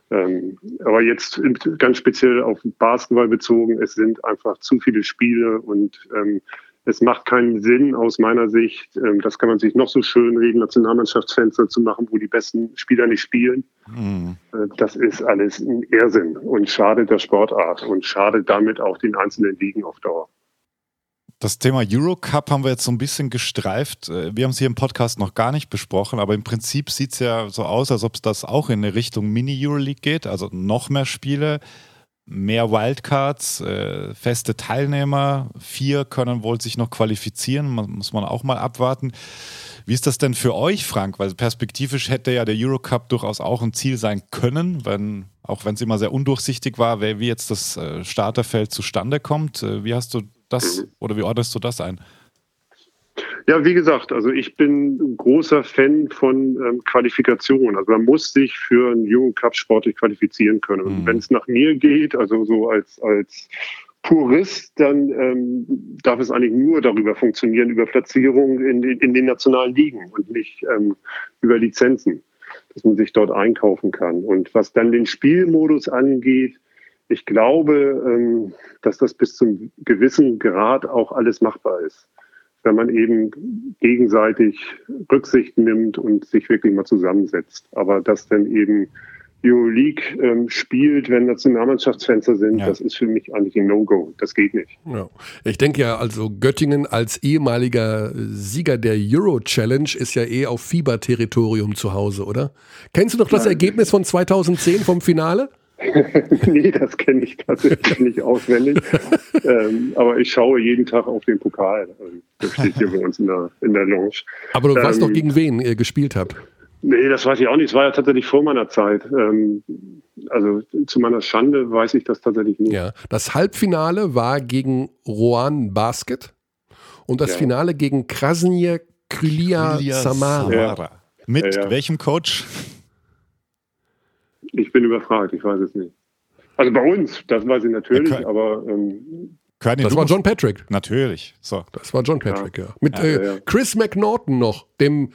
ähm, aber jetzt ganz speziell auf Basketball bezogen, es sind einfach zu viele Spiele und ähm, es macht keinen Sinn aus meiner Sicht, ähm, das kann man sich noch so schön reden, Nationalmannschaftsfenster zu machen, wo die besten Spieler nicht spielen. Mhm. Äh, das ist alles ein Irrsinn und schadet der Sportart und schadet damit auch den einzelnen Ligen auf Dauer. Das Thema Eurocup haben wir jetzt so ein bisschen gestreift. Äh, wir haben es hier im Podcast noch gar nicht besprochen, aber im Prinzip sieht es ja so aus, als ob es das auch in eine Richtung Mini-Euroleague geht, also noch mehr Spiele, mehr Wildcards, äh, feste Teilnehmer. Vier können wohl sich noch qualifizieren, muss man auch mal abwarten. Wie ist das denn für euch, Frank? Weil perspektivisch hätte ja der Eurocup durchaus auch ein Ziel sein können, wenn, auch wenn es immer sehr undurchsichtig war, wie jetzt das äh, Starterfeld zustande kommt. Äh, wie hast du das oder wie ordnest du das ein? Ja, wie gesagt, also ich bin ein großer Fan von ähm, Qualifikation. Also man muss sich für einen jungen Cup sportlich qualifizieren können. Und mhm. wenn es nach mir geht, also so als, als Purist, dann ähm, darf es eigentlich nur darüber funktionieren, über Platzierungen in, in den nationalen Ligen und nicht ähm, über Lizenzen, dass man sich dort einkaufen kann. Und was dann den Spielmodus angeht, ich glaube, ähm, dass das bis zum gewissen Grad auch alles machbar ist wenn man eben gegenseitig Rücksicht nimmt und sich wirklich mal zusammensetzt. Aber dass dann eben Euroleague ähm, spielt, wenn Nationalmannschaftsfenster sind, ja. das ist für mich eigentlich ein No-Go. Das geht nicht. Ja. Ich denke ja, also Göttingen als ehemaliger Sieger der Euro Challenge ist ja eh auf Fieberterritorium zu Hause, oder? Kennst du noch das Nein. Ergebnis von 2010 vom Finale? nee, das kenne ich tatsächlich nicht auswendig. ähm, aber ich schaue jeden Tag auf den Pokal. Also, das steht hier bei uns in der, in der Lounge. Aber du ähm, weißt doch, gegen wen ihr gespielt habt. Nee, das weiß ich auch nicht. Es war ja tatsächlich vor meiner Zeit. Ähm, also zu meiner Schande weiß ich das tatsächlich nicht. Ja, das Halbfinale war gegen Rohan Basket und das ja. Finale gegen Krasnir Krylia Samara. Samara. Mit ja, ja. welchem Coach? Ich bin überfragt, ich weiß es nicht. Also bei uns, das weiß ich natürlich, ja, aber. Ähm, das war John Patrick. Natürlich. So. Das war John Patrick, ja. ja. Mit ja, äh, Chris McNaughton noch, dem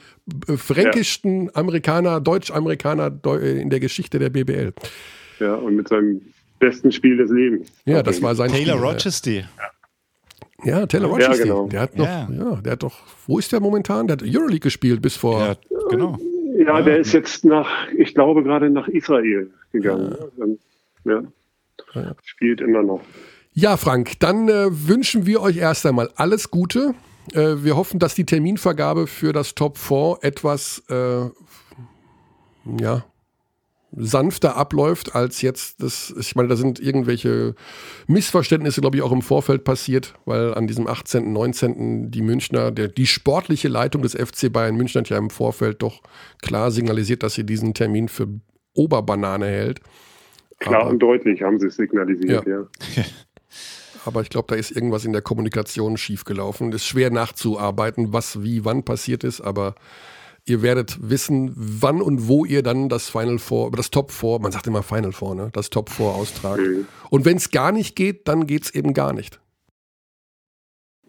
äh, fränkischsten Amerikaner, Deutsch-Amerikaner äh, in der Geschichte der BBL. Ja, und mit seinem besten Spiel des Lebens. Ja, das war sein Taylor Spiel, Rochester. Ja, Taylor Rochester. Ja, genau. Der hat noch, ja. der hat doch, wo ist der momentan? Der hat Euroleague gespielt bis vor. Ja, genau. Ja, der ist jetzt nach, ich glaube, gerade nach Israel gegangen. Ja. ja. Spielt immer noch. Ja, Frank, dann äh, wünschen wir euch erst einmal alles Gute. Äh, wir hoffen, dass die Terminvergabe für das Top 4 etwas äh, ja, sanfter abläuft als jetzt das, ich meine, da sind irgendwelche Missverständnisse, glaube ich, auch im Vorfeld passiert, weil an diesem 18., 19. die Münchner, der, die sportliche Leitung des FC Bayern München hat ja im Vorfeld doch klar signalisiert, dass sie diesen Termin für Oberbanane hält. Klar Aber, und deutlich haben sie es signalisiert, ja. ja. Aber ich glaube, da ist irgendwas in der Kommunikation schiefgelaufen. Es ist schwer nachzuarbeiten, was wie wann passiert ist, aber Ihr werdet wissen, wann und wo ihr dann das Final Four, das Top Four, man sagt immer Final Four, ne? Das Top Four austragt. Mhm. Und wenn es gar nicht geht, dann geht es eben gar nicht.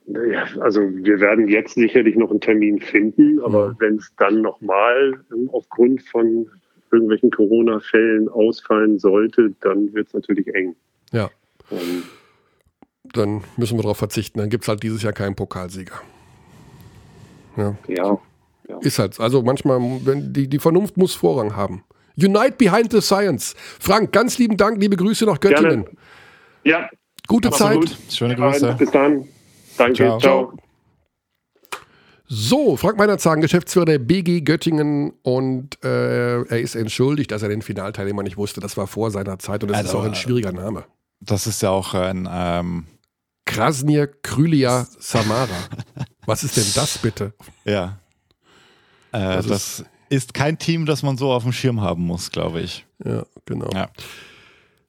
Ja, also wir werden jetzt sicherlich noch einen Termin finden, aber mhm. wenn es dann nochmal ähm, aufgrund von irgendwelchen Corona-Fällen ausfallen sollte, dann wird es natürlich eng. Ja. Ähm, dann müssen wir darauf verzichten. Dann gibt es halt dieses Jahr keinen Pokalsieger. Ja. ja. Ja. Ist halt. Also manchmal, wenn die, die Vernunft muss Vorrang haben. Unite behind the science. Frank, ganz lieben Dank, liebe Grüße nach Göttingen. Gerne. Ja. Gute Zeit. Gut. Schöne Grüße. Bis dann. Danke. Ciao. Ciao. So, Frank Meinerzhagen, Geschäftsführer der BG Göttingen und äh, er ist entschuldigt, dass er den Finalteilnehmer nicht wusste. Das war vor seiner Zeit und das also, ist auch ein schwieriger Name. Das ist ja auch ein ähm Krasnir Krylia Samara. Was ist denn das bitte? Ja. Äh, das, das ist, kein Team, das man so auf dem Schirm haben muss, glaube ich. Ja, genau. Ja.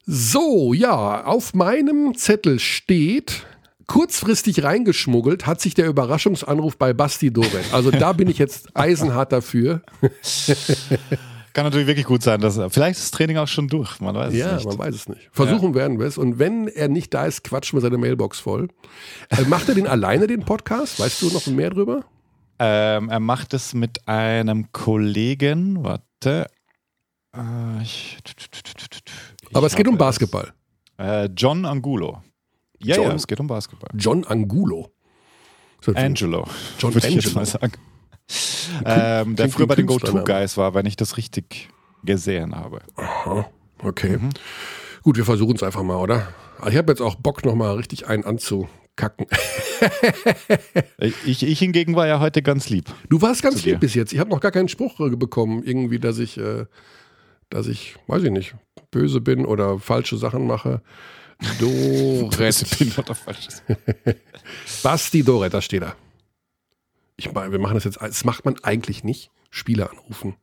So, ja, auf meinem Zettel steht, kurzfristig reingeschmuggelt hat sich der Überraschungsanruf bei Basti Doret. Also da bin ich jetzt eisenhart dafür. Kann natürlich wirklich gut sein, dass vielleicht ist das Training auch schon durch. Man weiß ja, es nicht. man weiß es nicht. Versuchen ja. werden wir es. Und wenn er nicht da ist, quatschen wir seine Mailbox voll. Äh, macht er den alleine, den Podcast? Weißt du noch mehr drüber? Ähm, er macht es mit einem Kollegen. Warte. Äh, ich, Aber es geht um Basketball. Äh, John Angulo. Ja, John, ja, es geht um Basketball. John Angulo. Angelo. John würde ich jetzt mal sagen. ähm, der früher bei den Go-To-Guys war, wenn ich das richtig gesehen habe. Aha, okay. Mhm. Gut, wir versuchen es einfach mal, oder? Ich habe jetzt auch Bock, nochmal richtig einen anzu kacken. ich, ich hingegen war ja heute ganz lieb. Du warst ganz lieb bis jetzt. Ich habe noch gar keinen Spruch äh, bekommen, irgendwie, dass ich, äh, dass ich, weiß ich nicht, böse bin oder falsche Sachen mache. Doret. Basti Doret, da steht er. Ich meine, wir machen das jetzt, das macht man eigentlich nicht. Spieler anrufen.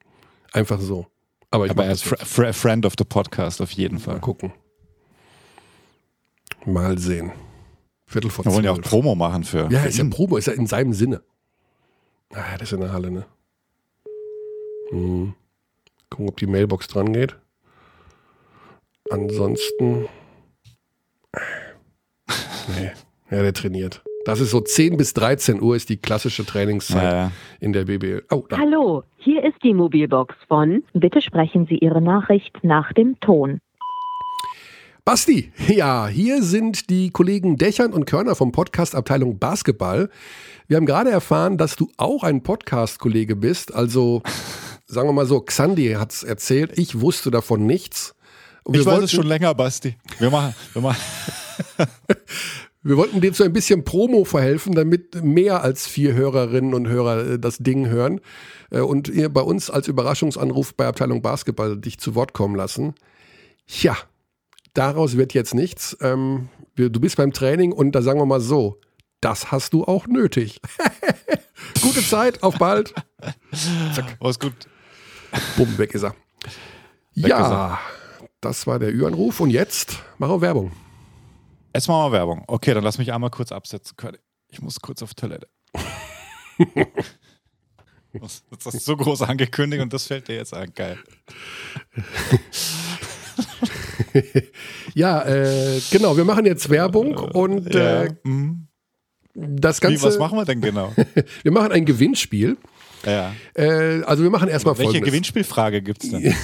Einfach so. Aber, ich Aber er ist fr Friend of the Podcast auf jeden Fall. Mal gucken. Mal sehen. Viertel vor Wir wollen ja auch Promo machen für. Ja, für ist ja Promo, ist ja in seinem Sinne. Ah, das ist in der Halle, ne? Hm. Gucken, ob die Mailbox dran geht. Ansonsten. Nee. Ja, der trainiert. Das ist so 10 bis 13 Uhr ist die klassische Trainingszeit ja, ja. in der BBL. Oh. Hallo, hier ist die Mobilbox von. Bitte sprechen Sie Ihre Nachricht nach dem Ton. Basti, ja, hier sind die Kollegen Dächern und Körner vom Podcast Abteilung Basketball. Wir haben gerade erfahren, dass du auch ein Podcast-Kollege bist. Also, sagen wir mal so, Xandi hat es erzählt. Ich wusste davon nichts. ich weiß es schon länger, Basti. Wir machen, wir machen. Wir wollten dem so ein bisschen Promo verhelfen, damit mehr als vier Hörerinnen und Hörer äh, das Ding hören äh, und ihr bei uns als Überraschungsanruf bei Abteilung Basketball dich zu Wort kommen lassen. Tja, daraus wird jetzt nichts. Ähm, du bist beim Training und da sagen wir mal so, das hast du auch nötig. Gute Zeit, auf bald. Zack. Alles gut. Bumm, weg ist er. Weg ja, ist er. das war der Ü-Anruf und jetzt machen wir Werbung. Jetzt machen wir Werbung. Okay, dann lass mich einmal kurz absetzen können. Ich muss kurz auf Toilette. das ist so groß angekündigt und das fällt dir jetzt an. Geil. ja, äh, genau. Wir machen jetzt Werbung und ja. äh, mhm. das Ganze. Wie, was machen wir denn genau? wir machen ein Gewinnspiel. Ja. Äh, also wir machen erstmal Welche folgendes. Gewinnspielfrage gibt es denn?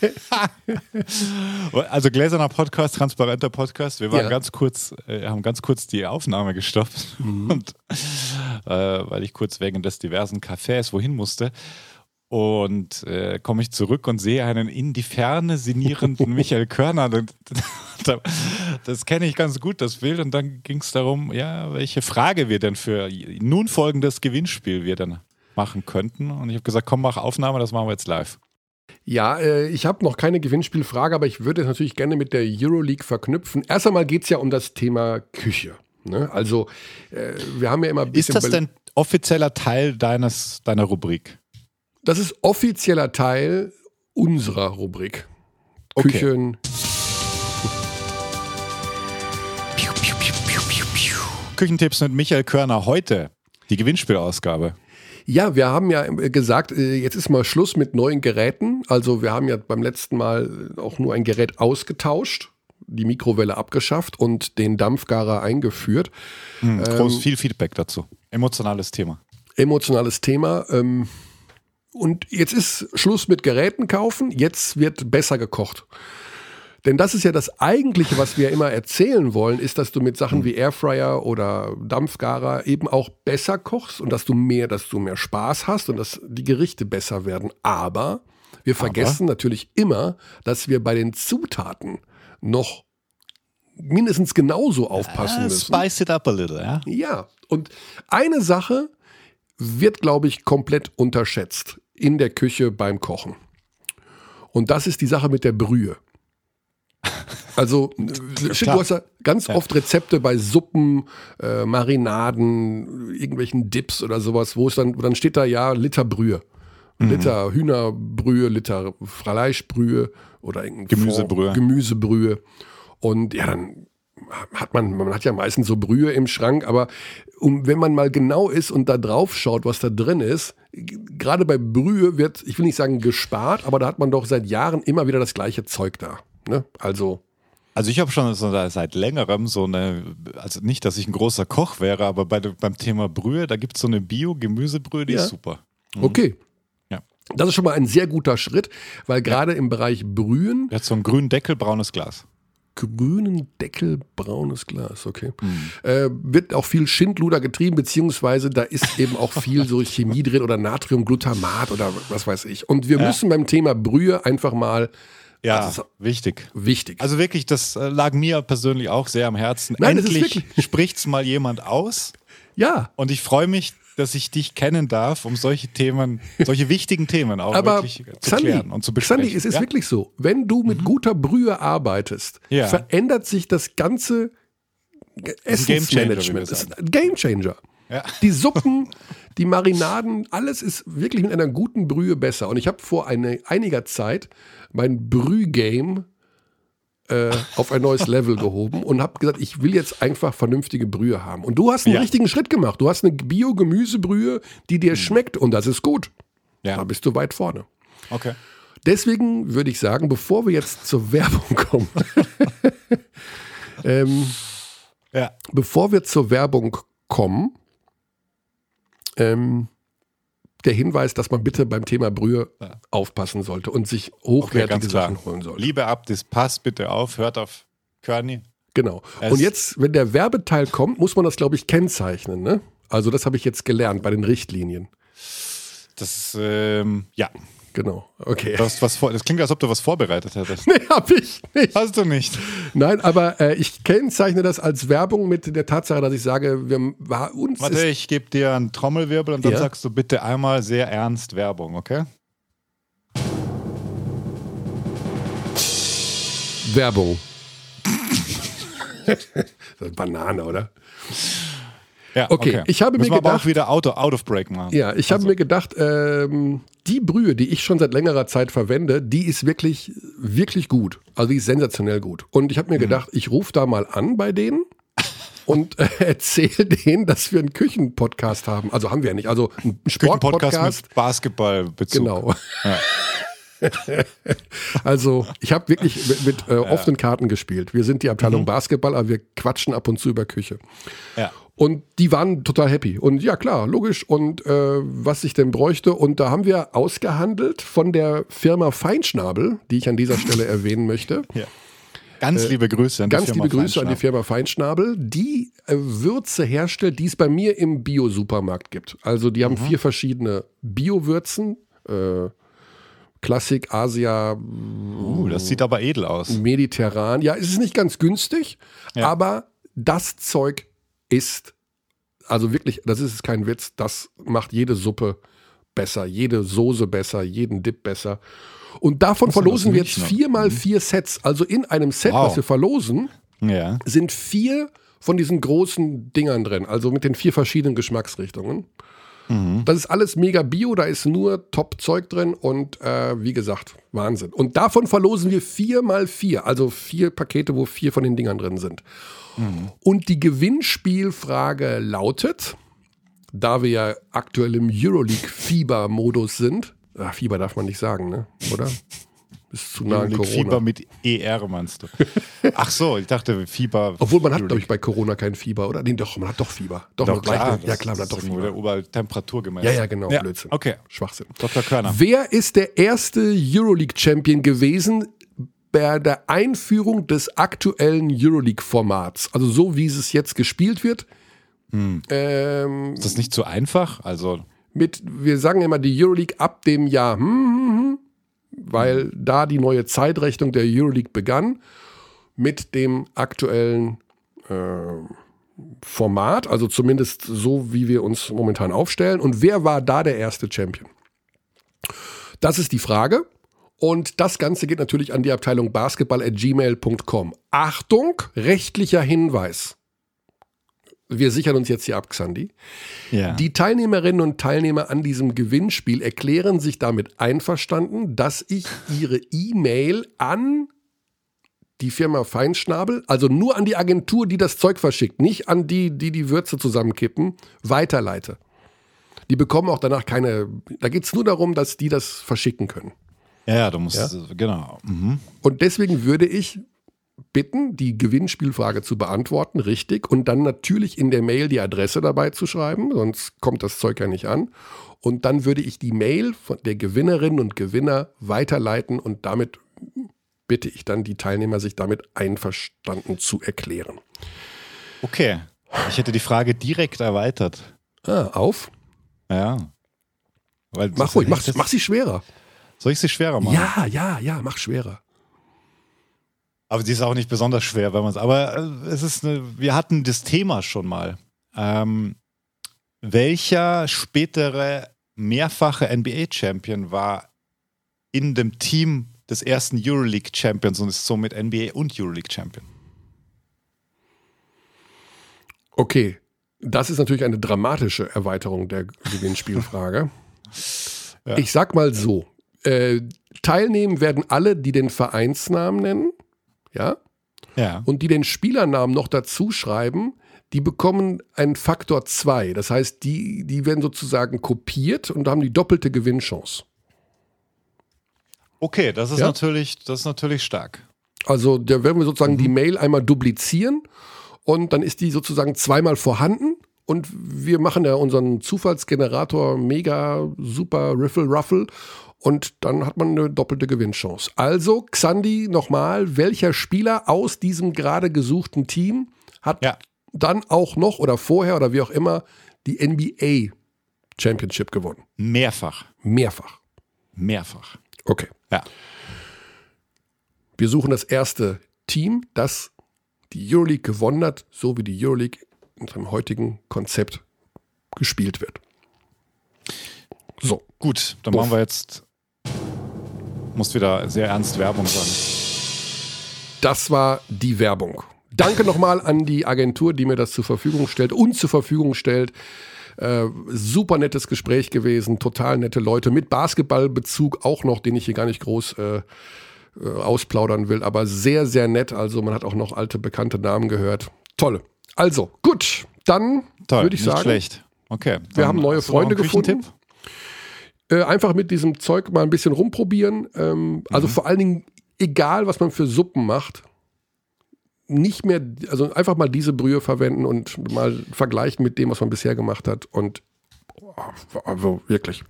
also gläserner Podcast, transparenter Podcast. Wir waren ja. ganz kurz, äh, haben ganz kurz die Aufnahme gestoppt, mhm. und, äh, weil ich kurz wegen des diversen Cafés wohin musste. Und äh, komme ich zurück und sehe einen in die Ferne sinnierenden Michael Körner. das kenne ich ganz gut, das Bild. Und dann ging es darum, ja, welche Frage wir denn für nun folgendes Gewinnspiel wir dann machen könnten. Und ich habe gesagt, komm, mach Aufnahme, das machen wir jetzt live. Ja, äh, ich habe noch keine Gewinnspielfrage, aber ich würde es natürlich gerne mit der Euroleague verknüpfen. Erst einmal geht es ja um das Thema Küche. Ne? Also, äh, wir haben ja immer ein bisschen. Ist das denn offizieller Teil deines, deiner Rubrik? Das ist offizieller Teil unserer Rubrik. Okay. Küchen. Küchentipps mit Michael Körner heute. Die Gewinnspielausgabe. Ja, wir haben ja gesagt, äh, jetzt ist mal Schluss mit neuen Geräten. Also wir haben ja beim letzten Mal auch nur ein Gerät ausgetauscht, die Mikrowelle abgeschafft und den Dampfgarer eingeführt. Mhm, groß ähm, viel Feedback dazu. Emotionales Thema. Emotionales Thema. Ähm, und jetzt ist Schluss mit Geräten kaufen, jetzt wird besser gekocht. Denn das ist ja das Eigentliche, was wir immer erzählen wollen, ist, dass du mit Sachen wie Airfryer oder Dampfgarer eben auch besser kochst und dass du mehr, dass du mehr Spaß hast und dass die Gerichte besser werden. Aber wir vergessen Aber? natürlich immer, dass wir bei den Zutaten noch mindestens genauso aufpassen müssen. Spice it up a little, ja? Ja. Und eine Sache wird, glaube ich, komplett unterschätzt in der Küche beim Kochen. Und das ist die Sache mit der Brühe. Also, du hast ja ganz ja. oft Rezepte bei Suppen, äh, Marinaden, irgendwelchen Dips oder sowas, wo es dann, dann steht da ja Liter Brühe. Mhm. Liter Hühnerbrühe, Liter Fleischbrühe oder Gemüsebrühe. Gemüsebrühe. Und ja, dann hat man, man hat ja meistens so Brühe im Schrank, aber um, wenn man mal genau ist und da drauf schaut, was da drin ist, gerade bei Brühe wird, ich will nicht sagen gespart, aber da hat man doch seit Jahren immer wieder das gleiche Zeug da. Ne? Also. Also ich habe schon seit längerem so eine, also nicht, dass ich ein großer Koch wäre, aber bei, beim Thema Brühe, da gibt es so eine Bio-Gemüsebrühe, die ja. ist super. Mhm. Okay. Ja. Das ist schon mal ein sehr guter Schritt, weil gerade ja. im Bereich Brühen. Er hat so einen grünen Deckel, braunes Glas. Grünen Deckel, braunes Glas, okay. Mhm. Äh, wird auch viel Schindluder getrieben, beziehungsweise da ist eben auch viel so Chemie drin oder Natriumglutamat oder was weiß ich. Und wir ja. müssen beim Thema Brühe einfach mal Ja, Also, wichtig. wichtig. Also wirklich, das äh, lag mir persönlich auch sehr am Herzen. Nein, das ist Endlich wirklich- spricht's mal jemand aus. ja, Und ich freue mich, dass ich dich kennen darf, um solche Themen, solche wichtigen Themen auch aber wirklich zu Xandi, klären und zu besprechen. Xandi, es ist ja? wirklich so, wenn du mit guter Brühe arbeitest, Ja. verändert sich das ganze wir Essensmanagement. Es sagen. ist ein Gamechanger. Ja. Die Suppen, die Marinaden, alles ist wirklich mit einer guten Brühe besser. Und ich habe vor eine, einiger Zeit mein Brühgame äh, auf ein neues Level gehoben und habe gesagt, ich will jetzt einfach vernünftige Brühe haben. Und du hast einen Ja. richtigen Schritt gemacht. Du hast eine Bio-Gemüsebrühe, die dir schmeckt und das ist gut. Da Ja, bist du weit vorne. okay. Deswegen würde ich sagen, bevor wir jetzt zur Werbung kommen, ähm, Ja. bevor wir zur Werbung kommen, ähm, der Hinweis, dass man bitte beim Thema Brühe Ja. aufpassen sollte und sich Okay, hochwertige klar. Sachen holen sollte. Liebe Abdis, passt bitte auf, hört auf Körny. Genau. Es- Und jetzt, wenn der Werbeteil kommt, muss man das, glaube ich, kennzeichnen. Ne? Also das habe ich jetzt gelernt bei den Richtlinien. Das ähm, ja, Genau. Okay. du hast was vor, das klingt, als ob du was vorbereitet hättest. Nee, habe ich nicht. Hast du nicht. Nein, aber äh, ich kennzeichne das als Werbung mit der Tatsache, dass ich sage, wir war uns Warte, ich gebe dir einen Trommelwirbel und dann Ja. sagst du bitte einmal sehr ernst Werbung, okay? Werbung. das ist eine Banane, oder? Ja, Okay, ich habe Müssen mir aber gedacht- auch wieder out, out of break machen. Ja, ich habe Also. mir gedacht, ähm, die Brühe, die ich schon seit längerer Zeit verwende, die ist wirklich, wirklich gut. Also die ist sensationell gut. Und ich habe mir Mhm. gedacht, ich rufe da mal an bei denen und äh, erzähle denen, dass wir einen Küchenpodcast haben. Also haben wir ja nicht. Also einen Sportpodcast. mit Basketballbezug. Genau. Ja. Also ich habe wirklich mit, mit äh, offenen Karten gespielt. Wir sind die Mhm. Abteilung Basketball, aber wir quatschen ab und zu über Küche. Ja. Und die waren total happy. Und ja, klar, logisch. Und äh, was ich denn bräuchte. Und da haben wir ausgehandelt von der Firma Feinschnabel, die ich an dieser Stelle erwähnen möchte. Ganz liebe Grüße an die Äh, Ganz Firma liebe Grüße an die Feinschnabel. Firma Feinschnabel, die äh, Würze herstellt, die es bei mir im Bio-Supermarkt gibt. Also die haben Mhm. vier verschiedene Bio-Würzen. Äh, Klassik, Asia, Uh, das sieht aber edel aus. mediterran. Ja, es ist nicht ganz günstig, Ja. aber das Zeug ist, also wirklich, das ist kein Witz, das macht jede Suppe besser, jede Soße besser, jeden Dip besser. Und davon verlosen wir jetzt vier mal vier Sets. Also in einem Set, Wow. was wir verlosen, Ja. sind vier von diesen großen Dingern drin, also mit den vier verschiedenen Geschmacksrichtungen. Das ist alles mega bio, da ist nur Top-Zeug drin und äh, wie gesagt, Wahnsinn. Und davon verlosen wir vier mal vier, also vier Pakete, wo vier von den Dingern drin sind. Und die Gewinnspielfrage lautet, da wir ja aktuell im Euroleague-Fieber-Modus sind, ach, Fieber darf man nicht sagen, ne? oder? Ist zu nah an Fieber Corona. mit ER meinst du? Ach so, ich dachte Fieber. Obwohl man hat, glaube ich, bei Corona kein Fieber, oder? Nee, doch, man hat doch Fieber. Doch, Doch, klar, gleich- ja klar, man hat doch Fieber. der Obertemperatur gemessen. Ja, ja, genau, Ja, Blödsinn. okay. Schwachsinn. Dr. Körner. Wer ist der erste Euroleague-Champion gewesen bei der Einführung des aktuellen Euroleague-Formats? Also so, wie es jetzt gespielt wird. Ähm, Ist das nicht so einfach? Also, mit, wir sagen immer die Euroleague ab dem Jahr, hm, hm, hm, weil da die neue Zeitrechnung der Euroleague begann mit dem aktuellen äh, Format, also zumindest so, wie wir uns momentan aufstellen. Und wer war da der erste Champion? Das ist die Frage. Und das Ganze geht natürlich an die Abteilung basketball.gmail.com. Achtung, rechtlicher Hinweis. Wir sichern uns jetzt hier ab, Xandi. ja. Die Teilnehmerinnen und Teilnehmer an diesem Gewinnspiel erklären sich damit einverstanden, dass ich ihre E-Mail an die Firma Feinschnabel, also nur an die Agentur, die das Zeug verschickt, nicht an die, die die Würze zusammenkippen, weiterleite. Die bekommen auch danach keine, da geht es nur darum, dass die das verschicken können. ja, ja, du musst, genau. Mhm. Und deswegen würde ich bitten, die Gewinnspielfrage zu beantworten, richtig, und dann natürlich in der Mail die Adresse dabei zu schreiben, sonst kommt das Zeug ja nicht an. Und dann würde ich die Mail von der Gewinnerin und Gewinner weiterleiten und damit bitte ich dann die Teilnehmer, sich damit einverstanden zu erklären. Okay. Ich hätte die Frage direkt erweitert. Ah, auf. Ja. Weil Mach ruhig, mach, mach sie schwerer. Soll ich sie schwerer machen? Ja, ja, ja, mach schwerer. Aber die ist auch nicht besonders schwer, wenn man es. Aber äh, es ist eine, wir hatten das Thema schon mal. Ähm, welcher spätere mehrfache NBA-Champion war in dem Team des ersten Euroleague-Champions und ist somit NBA und Euroleague-Champion? Okay, das ist natürlich eine dramatische Erweiterung der Gewinnspielfrage. ja. Ich sag mal so: äh, Teilnehmen werden alle, die den Vereinsnamen nennen ja? Ja. Und die den Spielernamen noch dazu schreiben, die bekommen einen Faktor 2. Das heißt, die, die werden sozusagen kopiert und haben die doppelte Gewinnchance. Okay, das ist, ja? natürlich, das ist natürlich stark. Also da werden wir sozusagen mhm. die Mail einmal duplizieren und dann ist die sozusagen zweimal vorhanden und wir machen ja unseren Zufallsgenerator mega super Riffle Ruffle und dann hat man eine doppelte Gewinnchance. Also, Xandi, nochmal, welcher Spieler aus diesem gerade gesuchten Team hat ja. dann auch noch oder vorher oder wie auch immer die NBA Championship gewonnen? Mehrfach. Mehrfach. Mehrfach. Okay. Ja. Wir suchen das erste Team, das die Euroleague gewonnen hat, so wie die Euroleague in seinem heutigen Konzept gespielt wird. So. Gut, dann Uff. machen wir jetzt muss wieder sehr ernst Werbung sagen. Das war die Werbung. Danke nochmal an die Agentur, die mir das zur Verfügung stellt, uns zur Verfügung stellt. Äh, super nettes Gespräch gewesen, total nette Leute mit Basketballbezug auch noch, den ich hier gar nicht groß äh, äh, ausplaudern will, aber sehr, sehr nett. Also man hat auch noch alte bekannte Namen gehört. Toll. Also, gut, dann würde ich sagen. Schlecht. Okay. Wir haben neue Freunde gefunden. Äh, einfach mit diesem Zeug mal ein bisschen rumprobieren. Ähm, also mhm. vor allen Dingen, egal was man für Suppen macht, nicht mehr, also einfach mal diese Brühe verwenden und mal vergleichen mit dem, was man bisher gemacht hat. Und also wirklich.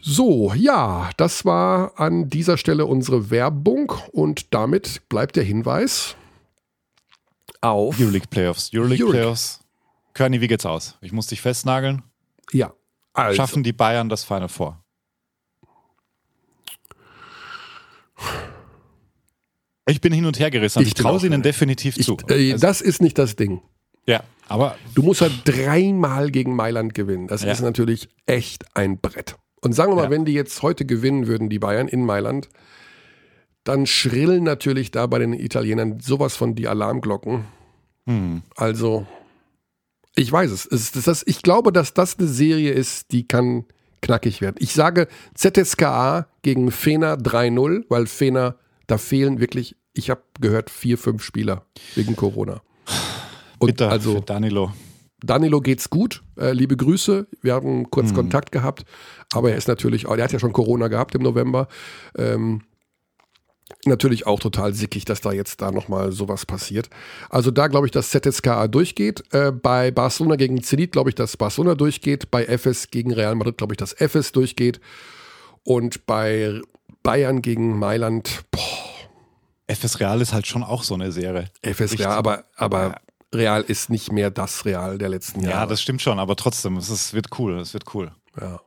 So, ja, das war an dieser Stelle unsere Werbung und damit bleibt der Hinweis auf Euroleague Playoffs. Euroleague Euroleague. Playoffs. Körny, wie geht's aus? Ich muss dich festnageln. Ja, also. Schaffen die Bayern das Final Four? Ich bin hin und her gerissen. Ich, ich traue sie ihnen definitiv ich, zu. Äh, also, das ist nicht das Ding. Ja, aber. Du musst halt dreimal gegen Mailand gewinnen. Das ja. ist natürlich echt ein Brett. Und sagen wir mal, ja. wenn die jetzt heute gewinnen würden, die Bayern in Mailand, dann schrillen natürlich da bei den Italienern sowas von die Alarmglocken. Hm. Also, ich weiß es. es ist das, ich glaube, dass das eine Serie ist, die kann knackig werden. Ich sage ZSKA gegen Fener 3-0, weil Fener, da fehlen wirklich, ich habe gehört, vier, fünf Spieler wegen Corona. Und Bitte also Danilo. Danilo geht's gut. Äh, liebe Grüße. Wir haben kurz hm. Kontakt gehabt, aber er ist natürlich, er hat ja schon Corona gehabt im November. Ähm, natürlich auch total sickig, dass da jetzt da nochmal sowas passiert. Also da glaube ich, dass ZSKA durchgeht. Äh, bei Barcelona gegen Zenit glaube ich, dass Barcelona durchgeht. Bei FS gegen Real Madrid glaube ich, dass FS durchgeht. Und bei Bayern gegen Mailand, boah. FS Real ist halt schon auch so eine Serie. FS Real, aber, aber Real ist nicht mehr das Real der letzten Jahre. Ja, das stimmt schon, aber trotzdem, es ist, wird cool, es wird cool. Ja.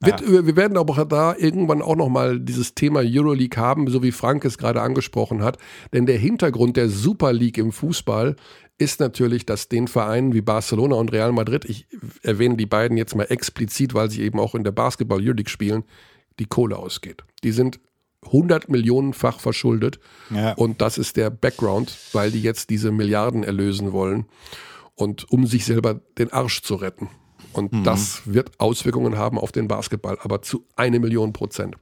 Wird, ja. Wir werden aber da irgendwann auch nochmal dieses Thema Euroleague haben, so wie Frank es gerade angesprochen hat. Denn der Hintergrund der Super League im Fußball ist natürlich, dass den Vereinen wie Barcelona und Real Madrid, ich erwähne die beiden jetzt mal explizit, weil sie eben auch in der Basketball Euroleague spielen, die Kohle ausgeht. Die sind 100 Millionenfach verschuldet. Ja. Und das ist der Background, weil die jetzt diese Milliarden erlösen wollen und um sich selber den Arsch zu retten. Und mhm. das wird Auswirkungen haben auf den Basketball, aber zu eine Million Prozent.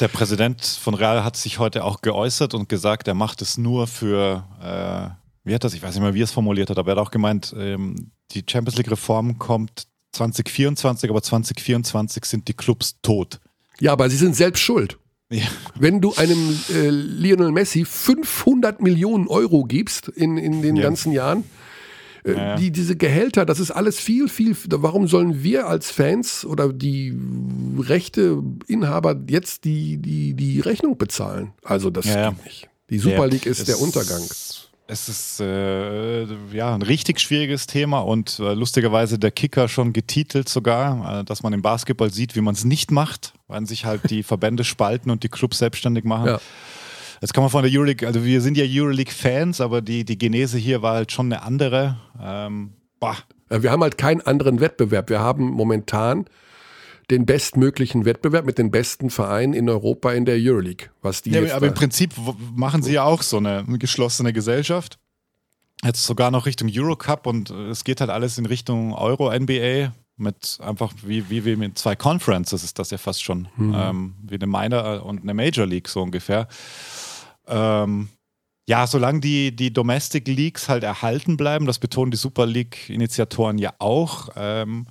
Der Präsident von Real hat sich heute auch geäußert und gesagt, er macht es nur für, äh, wie hat das, ich weiß nicht mehr, wie er es formuliert hat, aber er hat auch gemeint, ähm, die Champions League-Reform kommt 2024, aber 2024 sind die Clubs tot. Ja, aber sie sind selbst schuld. Ja. Wenn du einem äh, Lionel Messi 500 Millionen Euro gibst in, in den ja. ganzen Jahren, äh, ja. Die, diese Gehälter, das ist alles viel, viel. Warum sollen wir als Fans oder die Rechteinhaber jetzt die, die, die Rechnung bezahlen? Also das ja, geht nicht. Die Super League ist es der Untergang. Es ist äh, ja ein richtig schwieriges Thema und äh, lustigerweise der Kicker schon getitelt sogar, äh, dass man im Basketball sieht, wie man es nicht macht, weil sich halt die Verbände spalten und die Clubs selbstständig machen. Ja. Jetzt kann man von der Euroleague, also wir sind ja Euroleague-Fans, aber die, die Genese hier war halt schon eine andere. Ähm, bah. Wir haben halt keinen anderen Wettbewerb. Wir haben momentan den bestmöglichen Wettbewerb mit den besten Vereinen in Europa in der Euroleague. Was die ja, aber im Prinzip machen sie ja auch so eine geschlossene Gesellschaft. Jetzt sogar noch Richtung Eurocup und es geht halt alles in Richtung Euro-NBA mit einfach wie, wie, wie mit zwei Conferences ist das ja fast schon. Mhm. Ähm, wie eine Minor und eine Major League so ungefähr. Ähm, ja, solange die, die Domestic Leagues halt erhalten bleiben, das betonen die Super League-Initiatoren ja auch, ähm,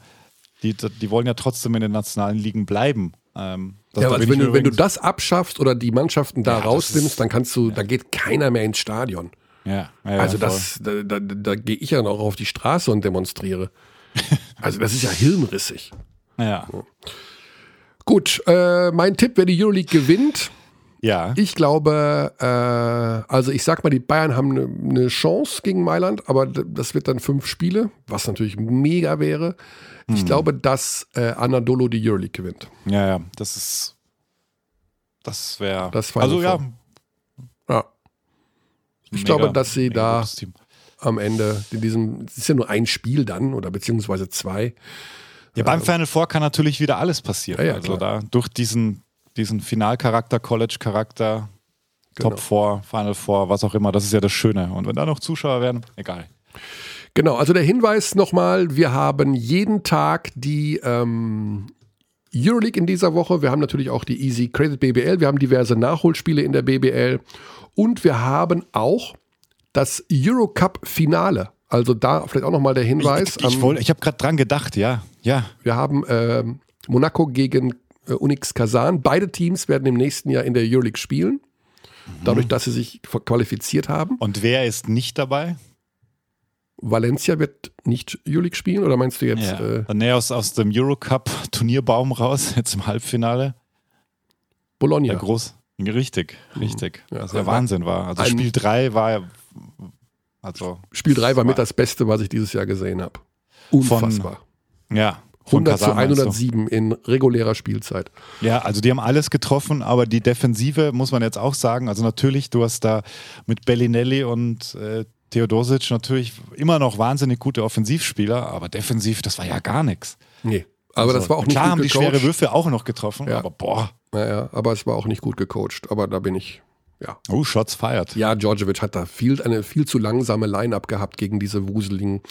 die, die wollen ja trotzdem in den nationalen Ligen bleiben. Ähm, ja, also wenn, du, wenn du das abschaffst oder die Mannschaften da ja, rausnimmst, dann kannst du, ja. da geht keiner mehr ins Stadion. Ja, ja also das, da, da, da gehe ich ja noch auf die Straße und demonstriere. also das ist ja hirnrissig. Ja. Gut, äh, mein Tipp, wer die Euroleague gewinnt, ja. Ich glaube, äh, also ich sag mal, die Bayern haben eine ne Chance gegen Mailand, aber das wird dann fünf Spiele, was natürlich mega wäre. Ich hm. glaube, dass äh, Anadolu die Euroleague gewinnt. Ja, ja, das ist. Das wäre. Das also ja. Ja. Ich mega, glaube, dass sie da am Ende in diesem, es ist ja nur ein Spiel dann oder beziehungsweise zwei. Ja, beim Final Four kann natürlich wieder alles passieren. Ja, ja, also klar. da durch diesen diesen Finalcharakter, College-Charakter, genau. Top 4, Final Four, was auch immer, das ist ja das Schöne. Und wenn da noch Zuschauer werden, egal. Genau, also der Hinweis nochmal, wir haben jeden Tag die ähm, Euroleague in dieser Woche, wir haben natürlich auch die Easy Credit BBL, wir haben diverse Nachholspiele in der BBL und wir haben auch das Eurocup-Finale. Also da vielleicht auch nochmal der Hinweis. Ich, ich, ich, ich habe gerade dran gedacht, ja. ja. Wir haben äh, Monaco gegen Unix Kazan. Beide Teams werden im nächsten Jahr in der Euroleague spielen, dadurch, dass sie sich qualifiziert haben. Und wer ist nicht dabei? Valencia wird nicht Euroleague spielen oder meinst du jetzt? Ja. Äh, nee, aus, aus dem Eurocup Turnierbaum raus, jetzt im Halbfinale. Bologna. Ja, groß. Richtig, mhm. richtig. Ja, Was ja Wahnsinn war. Also Spiel 3 war also Spiel 3 war mit das Beste, was ich dieses Jahr gesehen habe. Unfassbar. Von, ja, 100 zu 107 in regulärer Spielzeit. Ja, also die haben alles getroffen, aber die Defensive muss man jetzt auch sagen. Also natürlich, du hast da mit Bellinelli und äh, Theodosic natürlich immer noch wahnsinnig gute Offensivspieler, aber defensiv, das war ja gar nichts. Nee. Aber also, das war auch nicht klar gut haben die schwere Würfe auch noch getroffen, ja. aber boah. Naja, aber es war auch nicht gut gecoacht. Aber da bin ich ja. Oh, Shots feiert. Ja, Djordjevic hat da viel, eine viel zu langsame Line-Up gehabt gegen diese wuseligen.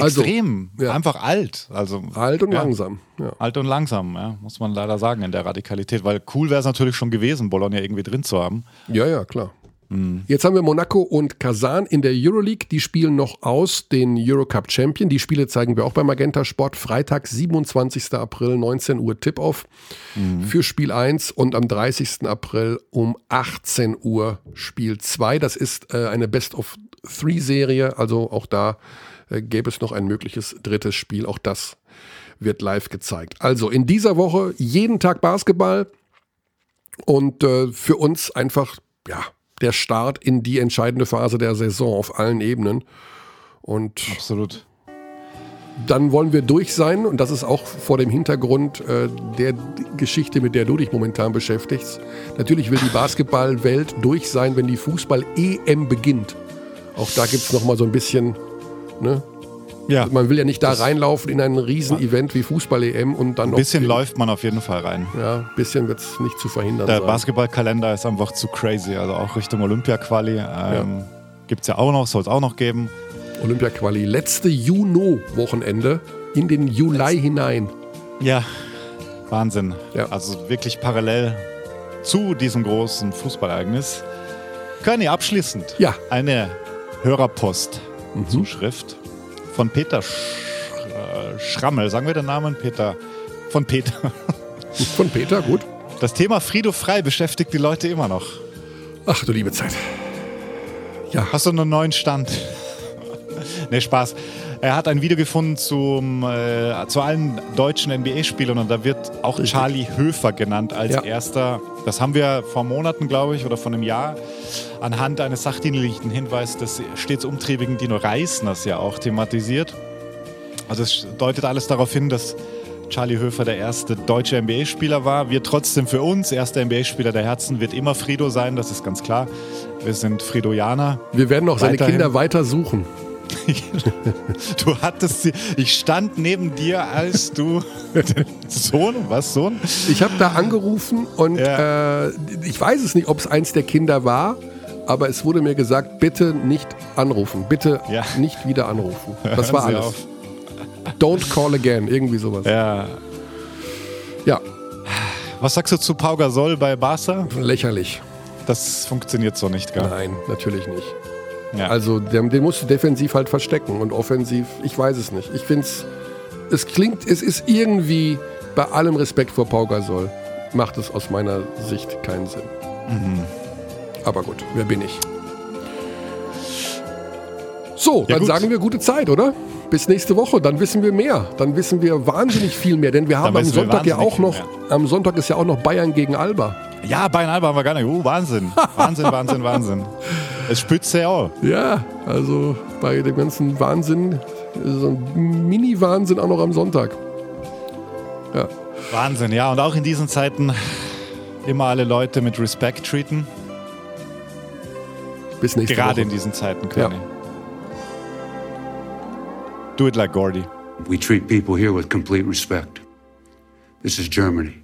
Also, Extrem, ja. einfach alt. Also, alt und ja. langsam. Ja. Alt und langsam, ja, muss man leider sagen in der Radikalität, weil cool wäre es natürlich schon gewesen, Bologna irgendwie drin zu haben. Ja, ja, klar. Mhm. Jetzt haben wir Monaco und Kazan in der Euroleague. Die spielen noch aus den Eurocup Champion. Die Spiele zeigen wir auch bei Magenta Sport. Freitag, 27. April, 19 Uhr Tip-Off mhm. für Spiel 1 und am 30. April um 18 Uhr Spiel 2. Das ist äh, eine Best-of-Three-Serie. Also auch da äh, gäbe es noch ein mögliches drittes Spiel. Auch das wird live gezeigt. Also in dieser Woche jeden Tag Basketball und äh, für uns einfach, ja, der Start in die entscheidende Phase der Saison auf allen Ebenen. Und Absolut. Dann wollen wir durch sein und das ist auch vor dem Hintergrund äh, der Geschichte, mit der du dich momentan beschäftigst. Natürlich will die Basketballwelt durch sein, wenn die Fußball-EM beginnt. Auch da gibt es nochmal so ein bisschen ne, ja. Man will ja nicht da reinlaufen in ein Riesen-Event wie Fußball-EM und dann noch. Ein bisschen läuft man auf jeden Fall rein. Ja, ein bisschen wird es nicht zu verhindern. Der Basketballkalender ist einfach zu crazy. Also auch Richtung Olympia-Quali. Ähm, ja. Gibt es ja auch noch, soll es auch noch geben. Olympia-Quali. Letzte Juno-Wochenende in den Juli Letz hinein. Ja, Wahnsinn. Ja. Also wirklich parallel zu diesem großen Fußballereignis. Körny, abschließend. Ja. Eine Hörerpost-Zuschrift. Mhm von Peter Sch äh, Schrammel. Sagen wir den Namen? Peter. Von Peter. Von Peter, gut. Das Thema Friedhof frei beschäftigt die Leute immer noch. Ach du liebe Zeit. Ja. Hast du einen neuen Stand? Ne, Spaß. Er hat ein Video gefunden zum, äh, zu allen deutschen NBA-Spielern und da wird auch Richtig. Charlie Höfer genannt als ja. erster. Das haben wir vor Monaten, glaube ich, oder vor einem Jahr anhand eines sachdienlichen Hinweises des stets umtriebigen Dino Reisners ja auch thematisiert. Also es deutet alles darauf hin, dass Charlie Höfer der erste deutsche NBA-Spieler war. Wir trotzdem für uns, erster NBA-Spieler der Herzen wird immer Frido sein, das ist ganz klar. Wir sind Fridoianer. Wir werden auch seine Kinder weiter suchen. du hattest sie. Ich stand neben dir, als du Sohn, was Sohn? Ich habe da angerufen und ja. äh, ich weiß es nicht, ob es eins der Kinder war, aber es wurde mir gesagt, bitte nicht anrufen, bitte ja. nicht wieder anrufen. Das war alles. Auf. Don't call again, irgendwie sowas. Ja. Ja. Was sagst du zu Pau Gasol bei Barca? Lächerlich. Das funktioniert so nicht, gell? Nein, natürlich nicht. Ja. Also den, den musst du defensiv halt verstecken und offensiv, ich weiß es nicht. Ich finde es, es klingt, es ist irgendwie, bei allem Respekt vor Pau Gasol, macht es aus meiner Sicht keinen Sinn. Mhm. Aber gut, wer bin ich? So, ja, dann gut. sagen wir gute Zeit, oder? Bis nächste Woche, dann wissen wir mehr. Dann wissen wir wahnsinnig viel mehr, denn wir haben am Sonntag ja auch noch, am Sonntag ist ja auch noch Bayern gegen Alba. Ja, Bayern Alba haben wir gar nicht. Uh, Wahnsinn. Wahnsinn, Wahnsinn, Wahnsinn. Es spitzt ja auch. Ja, also bei dem ganzen Wahnsinn, so ein Mini-Wahnsinn auch noch am Sonntag. Ja. Wahnsinn, ja. Und auch in diesen Zeiten immer alle Leute mit Respekt treaten. Bis nächste Gerade Woche. in diesen Zeiten, Conny. Ja. Do it like Gordy. We treat people here with complete respect. This is Germany.